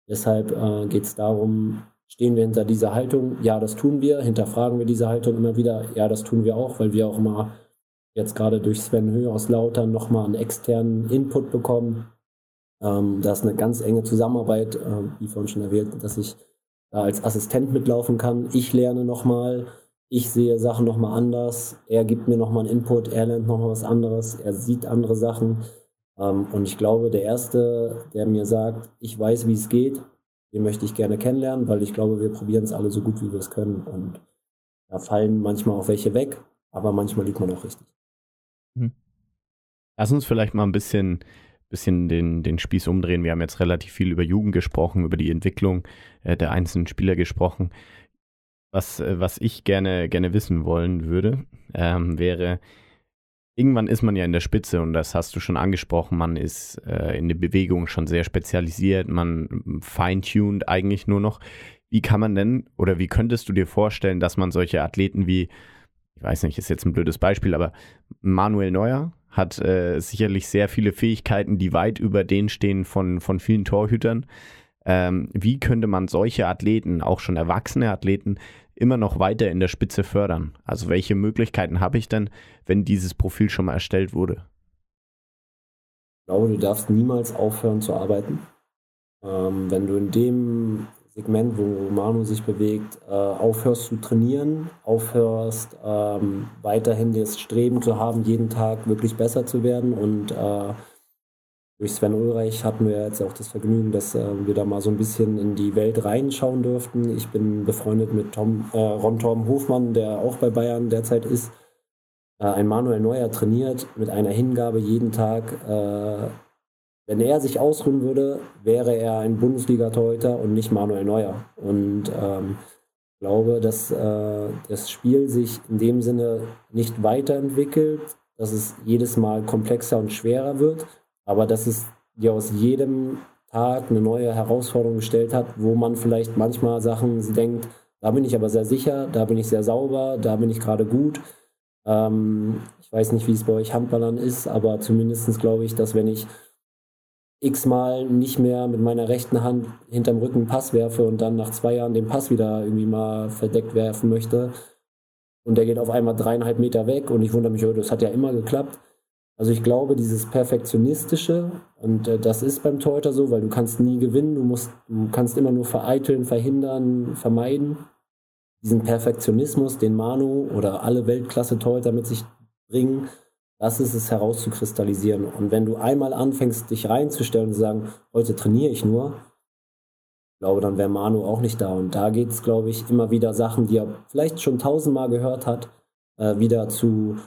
deshalb äh, geht es darum, stehen wir hinter dieser Haltung? Ja, das tun wir. Hinterfragen wir diese Haltung immer wieder? Ja, das tun wir auch, weil wir auch immer jetzt gerade durch Sven Höhe aus Lautern nochmal einen externen Input bekommen ähm, da ist eine ganz enge Zusammenarbeit, äh, wie vorhin schon erwähnt, dass ich da als Assistent mitlaufen kann. Ich lerne nochmal, ich sehe Sachen nochmal anders, er gibt mir nochmal einen Input, er lernt nochmal was anderes, er sieht andere Sachen. Ähm, und ich glaube, der Erste, der mir sagt, ich weiß, wie es geht, den möchte ich gerne kennenlernen, weil ich glaube, wir probieren es alle so gut, wie wir es können. Und da fallen manchmal auch welche weg, aber manchmal liegt man auch richtig. Mhm. Lass uns vielleicht mal ein bisschen bisschen den, den Spieß umdrehen. Wir haben jetzt relativ viel über Jugend gesprochen, über die Entwicklung äh, der einzelnen Spieler gesprochen. Was, äh, was ich gerne, gerne wissen wollen würde, ähm, wäre, irgendwann ist man ja in der Spitze und das hast du schon angesprochen, man ist äh, in der Bewegung schon sehr spezialisiert, man feintuned eigentlich nur noch. Wie kann man denn oder wie könntest du dir vorstellen, dass man solche Athleten wie, ich weiß nicht, ist jetzt ein blödes Beispiel, aber Manuel Neuer, hat äh, sicherlich sehr viele Fähigkeiten, die weit über den stehen von, von vielen Torhütern. Ähm, wie könnte man solche Athleten, auch schon erwachsene Athleten, immer noch weiter in der Spitze fördern? Also welche Möglichkeiten habe ich denn, wenn dieses Profil schon mal erstellt wurde? Ich glaube, du darfst niemals aufhören zu arbeiten. Ähm, wenn du in dem Segment, wo Manu sich bewegt, äh, aufhörst zu trainieren, aufhörst ähm, weiterhin das Streben zu haben, jeden Tag wirklich besser zu werden. Und äh, durch Sven Ulreich hatten wir jetzt auch das Vergnügen, dass äh, wir da mal so ein bisschen in die Welt reinschauen durften. Ich bin befreundet mit Tom, äh, Ron Torben Hofmann, der auch bei Bayern derzeit ist. Äh, ein Manuel Neuer trainiert mit einer Hingabe jeden Tag äh, wenn er sich ausruhen würde, wäre er ein Bundesliga-Torhüter und nicht Manuel Neuer. Und ähm, glaube, dass äh, das Spiel sich in dem Sinne nicht weiterentwickelt, dass es jedes Mal komplexer und schwerer wird, aber dass es dir aus jedem Tag eine neue Herausforderung gestellt hat, wo man vielleicht manchmal Sachen denkt, da bin ich aber sehr sicher, da bin ich sehr sauber, da bin ich gerade gut. Ähm, ich weiß nicht, wie es bei euch Handballern ist, aber zumindest glaube ich, dass wenn ich x-mal nicht mehr mit meiner rechten Hand hinterm Rücken Pass werfe und dann nach zwei Jahren den Pass wieder irgendwie mal verdeckt werfen möchte und der geht auf einmal dreieinhalb Meter weg und ich wundere mich, oh, das hat ja immer geklappt. Also ich glaube, dieses Perfektionistische, und äh, das ist beim Torhüter so, weil du kannst nie gewinnen, du, musst, du kannst immer nur vereiteln, verhindern, vermeiden. Diesen Perfektionismus, den Manu oder alle Weltklasse-Torhüter mit sich bringen, das ist es herauszukristallisieren. Und wenn du einmal anfängst, dich reinzustellen und zu sagen, heute trainiere ich nur, glaube, dann wäre Manu auch nicht da. Und da geht es, glaube ich, immer wieder Sachen, die er vielleicht schon tausendmal gehört hat, äh, wieder zu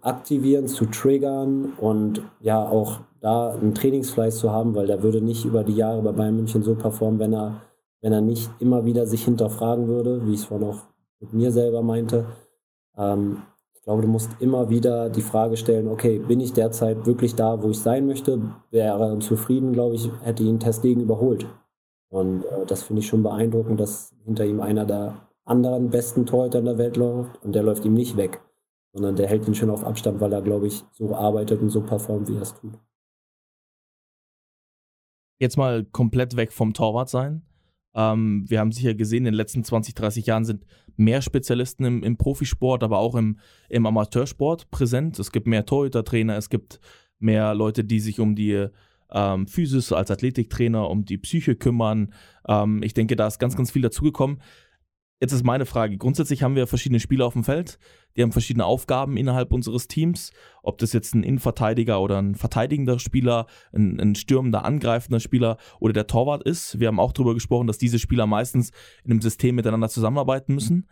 aktivieren, zu triggern und ja auch da einen Trainingsfleiß zu haben, weil der würde nicht über die Jahre bei Bayern München so performen, wenn er, wenn er nicht immer wieder sich hinterfragen würde, wie ich es vorhin auch mit mir selber meinte. Ähm, ich glaube, du musst immer wieder die Frage stellen, okay, bin ich derzeit wirklich da, wo ich sein möchte? Wäre zufrieden, glaube ich, hätte ihn Testegen überholt. Und äh, das finde ich schon beeindruckend, dass hinter ihm einer der anderen besten Torhüter in der Welt läuft und der läuft ihm nicht weg, sondern der hält ihn schon auf Abstand, weil er, glaube ich, so arbeitet und so performt, wie er es tut. Jetzt mal komplett weg vom Torwart sein. Ähm, wir haben sicher gesehen, in den letzten 20, 30 Jahren sind mehr Spezialisten im, im Profisport, aber auch im, im Amateursport präsent. Es gibt mehr Torhütertrainer, es gibt mehr Leute, die sich um die ähm, Physis als Athletiktrainer, um die Psyche kümmern. Ähm, ich denke, da ist ganz, ganz viel dazugekommen. Jetzt ist meine Frage. Grundsätzlich haben wir verschiedene Spieler auf dem Feld. Die haben verschiedene Aufgaben innerhalb unseres Teams. Ob das jetzt ein Innenverteidiger oder ein verteidigender Spieler, ein, ein stürmender, angreifender Spieler oder der Torwart ist. Wir haben auch darüber gesprochen, dass diese Spieler meistens in einem System miteinander zusammenarbeiten müssen.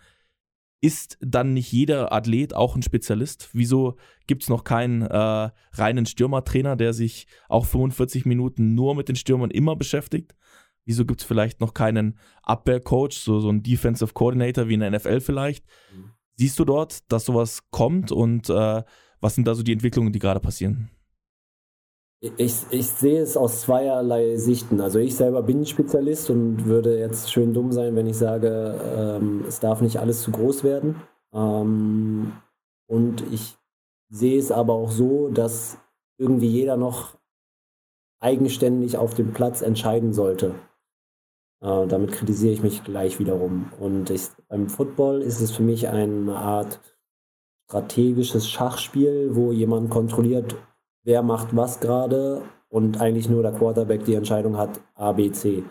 Ist dann nicht jeder Athlet auch ein Spezialist? Wieso gibt es noch keinen äh, reinen Stürmertrainer, der sich auch 45 Minuten nur mit den Stürmern immer beschäftigt? Wieso gibt es vielleicht noch keinen Abwehrcoach, so, so einen Defensive Coordinator wie in der NFL vielleicht? Mhm. Siehst du dort, dass sowas kommt und äh, was sind da so die Entwicklungen, die gerade passieren? Ich, ich sehe es aus zweierlei Sichten. Also ich selber bin Spezialist und würde jetzt schön dumm sein, wenn ich sage, ähm, es darf nicht alles zu groß werden. Ähm, und ich sehe es aber auch so, dass irgendwie jeder noch eigenständig auf dem Platz entscheiden sollte. Äh, damit kritisiere ich mich gleich wiederum. Und ich, beim Football ist es für mich eine Art strategisches Schachspiel, wo jemand kontrolliert, wer macht was gerade und eigentlich nur der Quarterback die Entscheidung hat, A, B, C.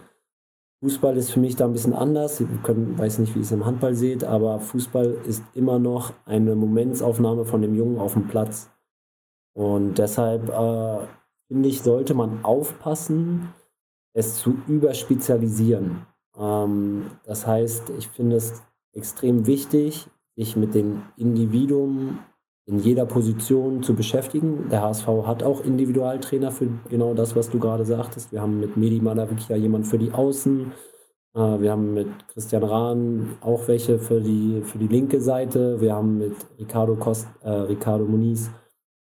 Fußball ist für mich da ein bisschen anders. Ich weiß nicht, wie ihr es im Handball seht, aber Fußball ist immer noch eine Momentsaufnahme von dem Jungen auf dem Platz. Und deshalb äh, finde ich, sollte man aufpassen, es zu überspezialisieren. Ähm, das heißt, ich finde es extrem wichtig, sich mit dem Individuum in jeder Position zu beschäftigen. Der HSV hat auch Individualtrainer für genau das, was du gerade sagtest. Wir haben mit Medi Malavikia jemand für die Außen. Äh, wir haben mit Christian Rahn auch welche für die, für die linke Seite. Wir haben mit Ricardo, Kost, äh, Ricardo Muniz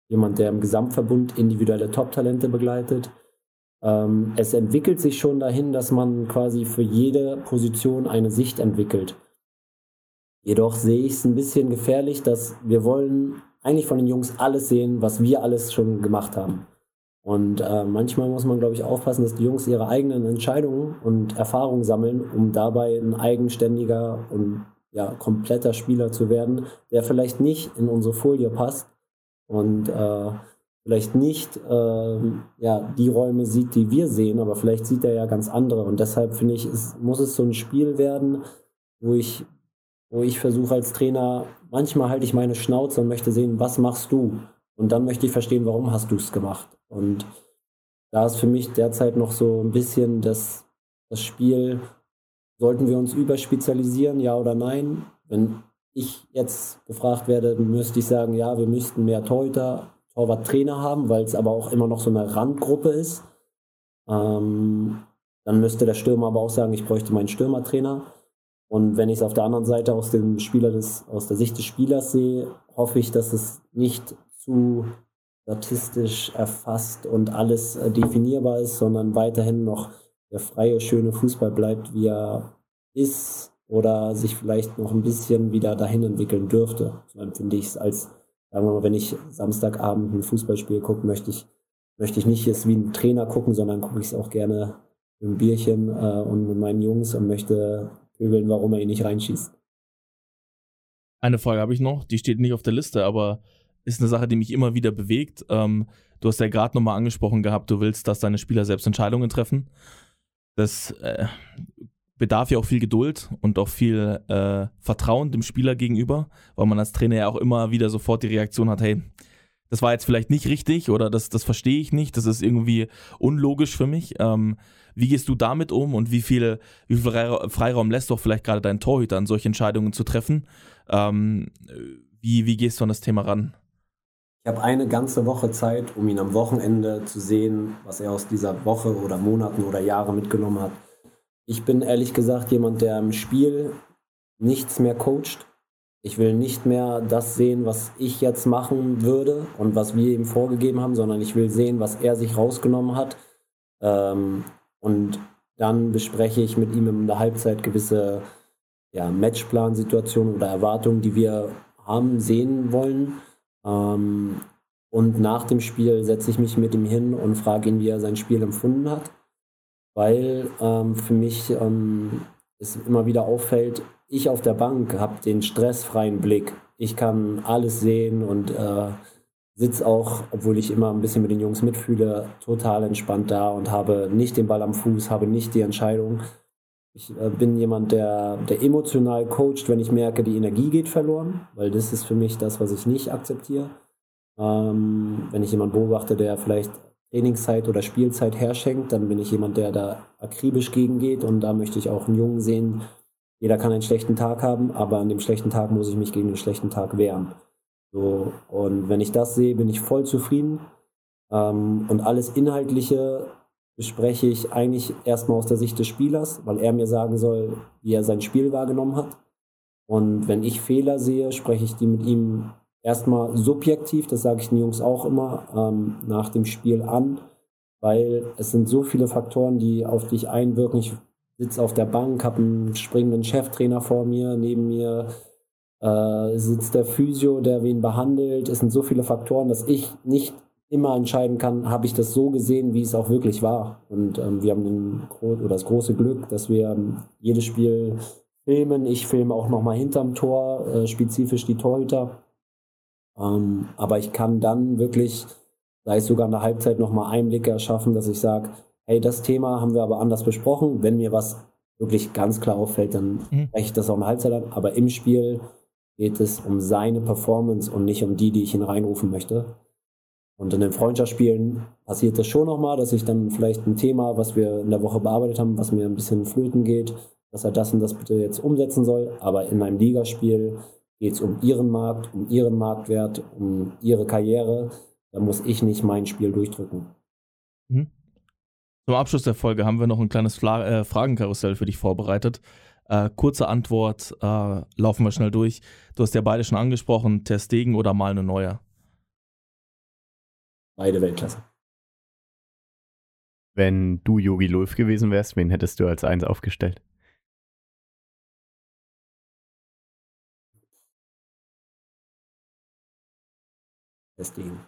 jemand, der im Gesamtverbund individuelle Top-Talente begleitet. Ähm, es entwickelt sich schon dahin, dass man quasi für jede Position eine Sicht entwickelt. Jedoch sehe ich es ein bisschen gefährlich, dass wir wollen eigentlich von den Jungs alles sehen, was wir alles schon gemacht haben. Und äh, manchmal muss man, glaube ich, aufpassen, dass die Jungs ihre eigenen Entscheidungen und Erfahrungen sammeln, um dabei ein eigenständiger und ja, kompletter Spieler zu werden, der vielleicht nicht in unsere Folie passt und äh, vielleicht nicht äh, ja, die Räume sieht, die wir sehen, aber vielleicht sieht er ja ganz andere. Und deshalb finde ich, es, muss es so ein Spiel werden, wo ich, wo ich versuche als Trainer, manchmal halte ich meine Schnauze und möchte sehen, was machst du? Und dann möchte ich verstehen, warum hast du es gemacht? Und da ist für mich derzeit noch so ein bisschen das, das Spiel, sollten wir uns überspezialisieren, ja oder nein? Wenn ich jetzt gefragt werde, müsste ich sagen, ja, wir müssten mehr Torhüter Torwarttrainer haben, weil es aber auch immer noch so eine Randgruppe ist. Ähm, dann müsste der Stürmer aber auch sagen, ich bräuchte meinen Stürmertrainer. Und wenn ich es auf der anderen Seite aus dem Spieler des, aus der Sicht des Spielers sehe, hoffe ich, dass es nicht zu, statistisch erfasst und alles äh, definierbar ist, sondern weiterhin noch der freie, schöne Fußball bleibt, wie er ist oder sich vielleicht noch ein bisschen wieder dahin entwickeln dürfte. So empfinde ich es als, sagen wir mal, wenn ich Samstagabend ein Fußballspiel gucke, möchte ich, möchte ich nicht es wie ein Trainer gucken, sondern gucke ich es auch gerne mit einem Bierchen äh, und mit meinen Jungs und möchte pöbeln, warum er ihn nicht reinschießt. Eine Frage habe ich noch, die steht nicht auf der Liste, aber ist eine Sache, die mich immer wieder bewegt. Ähm, du hast ja gerade nochmal angesprochen gehabt, du willst, dass deine Spieler selbst Entscheidungen treffen. Das äh, bedarf ja auch viel Geduld und auch viel äh, Vertrauen dem Spieler gegenüber, weil man als Trainer ja auch immer wieder sofort die Reaktion hat, hey, das war jetzt vielleicht nicht richtig oder das, das verstehe ich nicht, das ist irgendwie unlogisch für mich. Ähm, wie gehst du damit um und wie viel, wie viel Freiraum lässt du auch vielleicht gerade deinen Torhütern, solche Entscheidungen zu treffen? Ähm, wie, wie gehst du an das Thema ran? Ich habe eine ganze Woche Zeit, um ihn am Wochenende zu sehen, was er aus dieser Woche oder Monaten oder Jahre mitgenommen hat. Ich bin ehrlich gesagt jemand, der im Spiel nichts mehr coacht. Ich will nicht mehr das sehen, was ich jetzt machen würde und was wir ihm vorgegeben haben, sondern ich will sehen, was er sich rausgenommen hat. Ähm, und dann bespreche ich mit ihm in der Halbzeit gewisse ja, Matchplan-Situationen oder Erwartungen, die wir haben, sehen wollen. Ähm, und nach dem Spiel setze ich mich mit ihm hin und frage ihn, wie er sein Spiel empfunden hat. Weil ähm, für mich ähm, es immer wieder auffällt, ich auf der Bank habe den stressfreien Blick. Ich kann alles sehen und äh, sitze auch, obwohl ich immer ein bisschen mit den Jungs mitfühle, total entspannt da und habe nicht den Ball am Fuß, habe nicht die Entscheidung. Ich äh, bin jemand, der, der emotional coacht, wenn ich merke, die Energie geht verloren, weil das ist für mich das, was ich nicht akzeptiere. Ähm, wenn ich jemanden beobachte, der vielleicht Trainingszeit oder Spielzeit herschenkt, dann bin ich jemand, der da akribisch gegengeht und da möchte ich auch einen Jungen sehen. Jeder kann einen schlechten Tag haben, aber an dem schlechten Tag muss ich mich gegen den schlechten Tag wehren. So, und wenn ich das sehe, bin ich voll zufrieden. Ähm, und alles Inhaltliche bespreche ich eigentlich erstmal aus der Sicht des Spielers, weil er mir sagen soll, wie er sein Spiel wahrgenommen hat. Und wenn ich Fehler sehe, spreche ich die mit ihm erstmal subjektiv, das sage ich den Jungs auch immer, ähm, nach dem Spiel an, weil es sind so viele Faktoren, die auf dich einwirken. Ich sitze auf der Bank, habe einen springenden Cheftrainer vor mir, neben mir äh, sitzt der Physio, der wen behandelt. Es sind so viele Faktoren, dass ich nicht immer entscheiden kann, habe ich das so gesehen, wie es auch wirklich war. Und ähm, wir haben den, oder das große Glück, dass wir ähm, jedes Spiel filmen. Ich filme auch nochmal hinterm Tor, äh, spezifisch die Torhüter. Ähm, aber ich kann dann wirklich, sei es sogar in der Halbzeit, nochmal Einblicke erschaffen, dass ich sage, hey, das Thema haben wir aber anders besprochen. Wenn mir was wirklich ganz klar auffällt, dann mhm. spreche ich das auch in der Halbzeit an. Aber im Spiel geht es um seine Performance und nicht um die, die ich ihn reinrufen möchte. Und in den Freundschaftsspielen passiert das schon nochmal, dass ich dann vielleicht ein Thema, was wir in der Woche bearbeitet haben, was mir ein bisschen flöten geht, dass er das und das bitte jetzt umsetzen soll. Aber in einem Ligaspiel geht es um ihren Markt, um ihren Marktwert, um ihre Karriere. Da muss ich nicht mein Spiel durchdrücken. Mhm. Zum Abschluss der Folge haben wir noch ein kleines Fla äh, Fragenkarussell für dich vorbereitet. Äh, kurze Antwort, äh, laufen wir schnell durch. Du hast ja beide schon angesprochen, Testegen oder mal eine neue? Beide Weltklasse. Wenn du Yogi Löw gewesen wärst, wen hättest du als Eins aufgestellt? Testegen.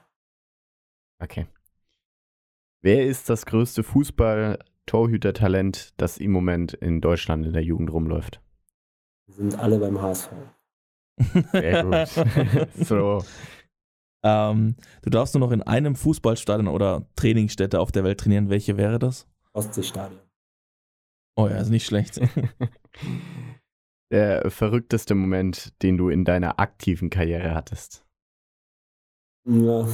Okay. Wer ist das größte Fußball- Torhüter-Talent, das im Moment in Deutschland in der Jugend rumläuft? Wir sind alle beim HSV. Sehr gut. so. Ähm, du darfst nur noch in einem Fußballstadion oder Trainingsstätte auf der Welt trainieren. Welche wäre das? Ostseestadion. Oh ja, ist nicht schlecht. der verrückteste Moment, den du in deiner aktiven Karriere hattest? Ja,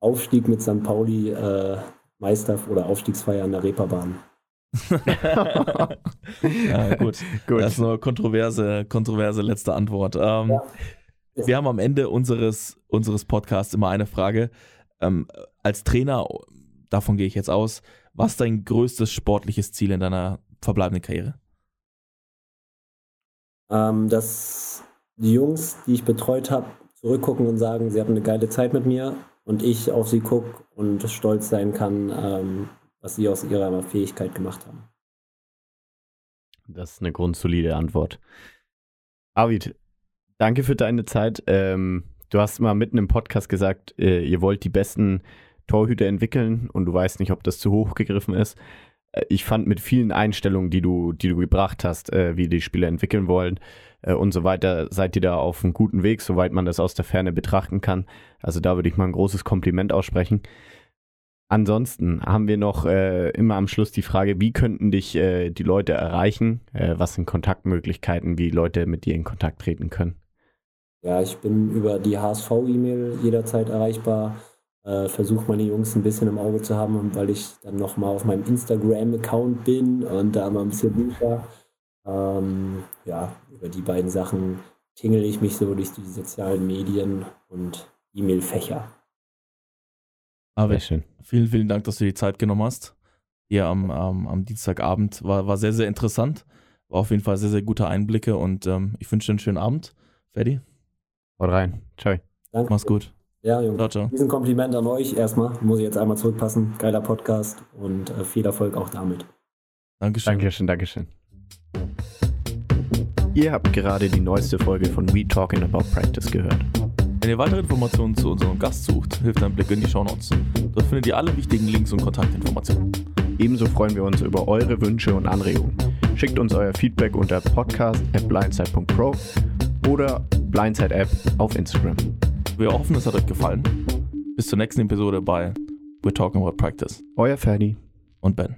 Aufstieg mit St. Pauli äh, Meister- oder Aufstiegsfeier an der Reeperbahn. ja, gut. gut. Das ist eine kontroverse, kontroverse letzte Antwort. Ähm, ja. Wir haben am Ende unseres, unseres Podcasts immer eine Frage. Ähm, als Trainer, davon gehe ich jetzt aus, was ist dein größtes sportliches Ziel in deiner verbleibenden Karriere? Ähm, dass die Jungs, die ich betreut habe, zurückgucken und sagen, sie hatten eine geile Zeit mit mir und ich auf sie gucke und stolz sein kann, ähm, was sie aus ihrer Fähigkeit gemacht haben. Das ist eine grundsolide Antwort. Arvid, danke für deine Zeit. Ähm, du hast mal mitten im Podcast gesagt, äh, ihr wollt die besten Torhüter entwickeln und du weißt nicht, ob das zu hoch gegriffen ist. Ich fand mit vielen Einstellungen, die du, die du gebracht hast, äh, wie die Spieler entwickeln wollen äh, und so weiter, seid ihr da auf einem guten Weg, soweit man das aus der Ferne betrachten kann. Also da würde ich mal ein großes Kompliment aussprechen. Ansonsten haben wir noch äh, immer am Schluss die Frage, wie könnten dich äh, die Leute erreichen? Äh, was sind Kontaktmöglichkeiten, wie Leute mit dir in Kontakt treten können? Ja, ich bin über die HSV-E-Mail jederzeit erreichbar. Äh, Versuche meine Jungs ein bisschen im Auge zu haben, weil ich dann nochmal auf meinem Instagram-Account bin und da mal ein bisschen bücher. Ähm, ja, über die beiden Sachen tingel ich mich so durch die sozialen Medien und E-Mail-Fächer. Aber Sehr schön. vielen, vielen Dank, dass du die Zeit genommen hast. Hier am, am, am Dienstagabend war, war sehr, sehr interessant. War auf jeden Fall sehr, sehr gute Einblicke und ähm, ich wünsche dir einen schönen Abend. Ferdi, Haut rein. Ciao. Danke. mach's gut. Ja, Jungs. Ciao, ciao. Diesen Kompliment an euch erstmal. Muss ich jetzt einmal zurückpassen. Geiler Podcast und äh, viel Erfolg auch damit. Dankeschön. Dankeschön, Dankeschön. Ihr habt gerade die neueste Folge von We Talking About Practice gehört. Wenn ihr weitere Informationen zu unserem Gast sucht, hilft ein Blick in die Shownotes. Dort findet ihr alle wichtigen Links und Kontaktinformationen. Ebenso freuen wir uns über eure Wünsche und Anregungen. Schickt uns euer Feedback unter podcast.blindside.pro oder Blindside App auf Instagram. Wir hoffen, es hat euch gefallen. Bis zur nächsten Episode bei We're Talking About Practice Euer Ferdi. und Ben.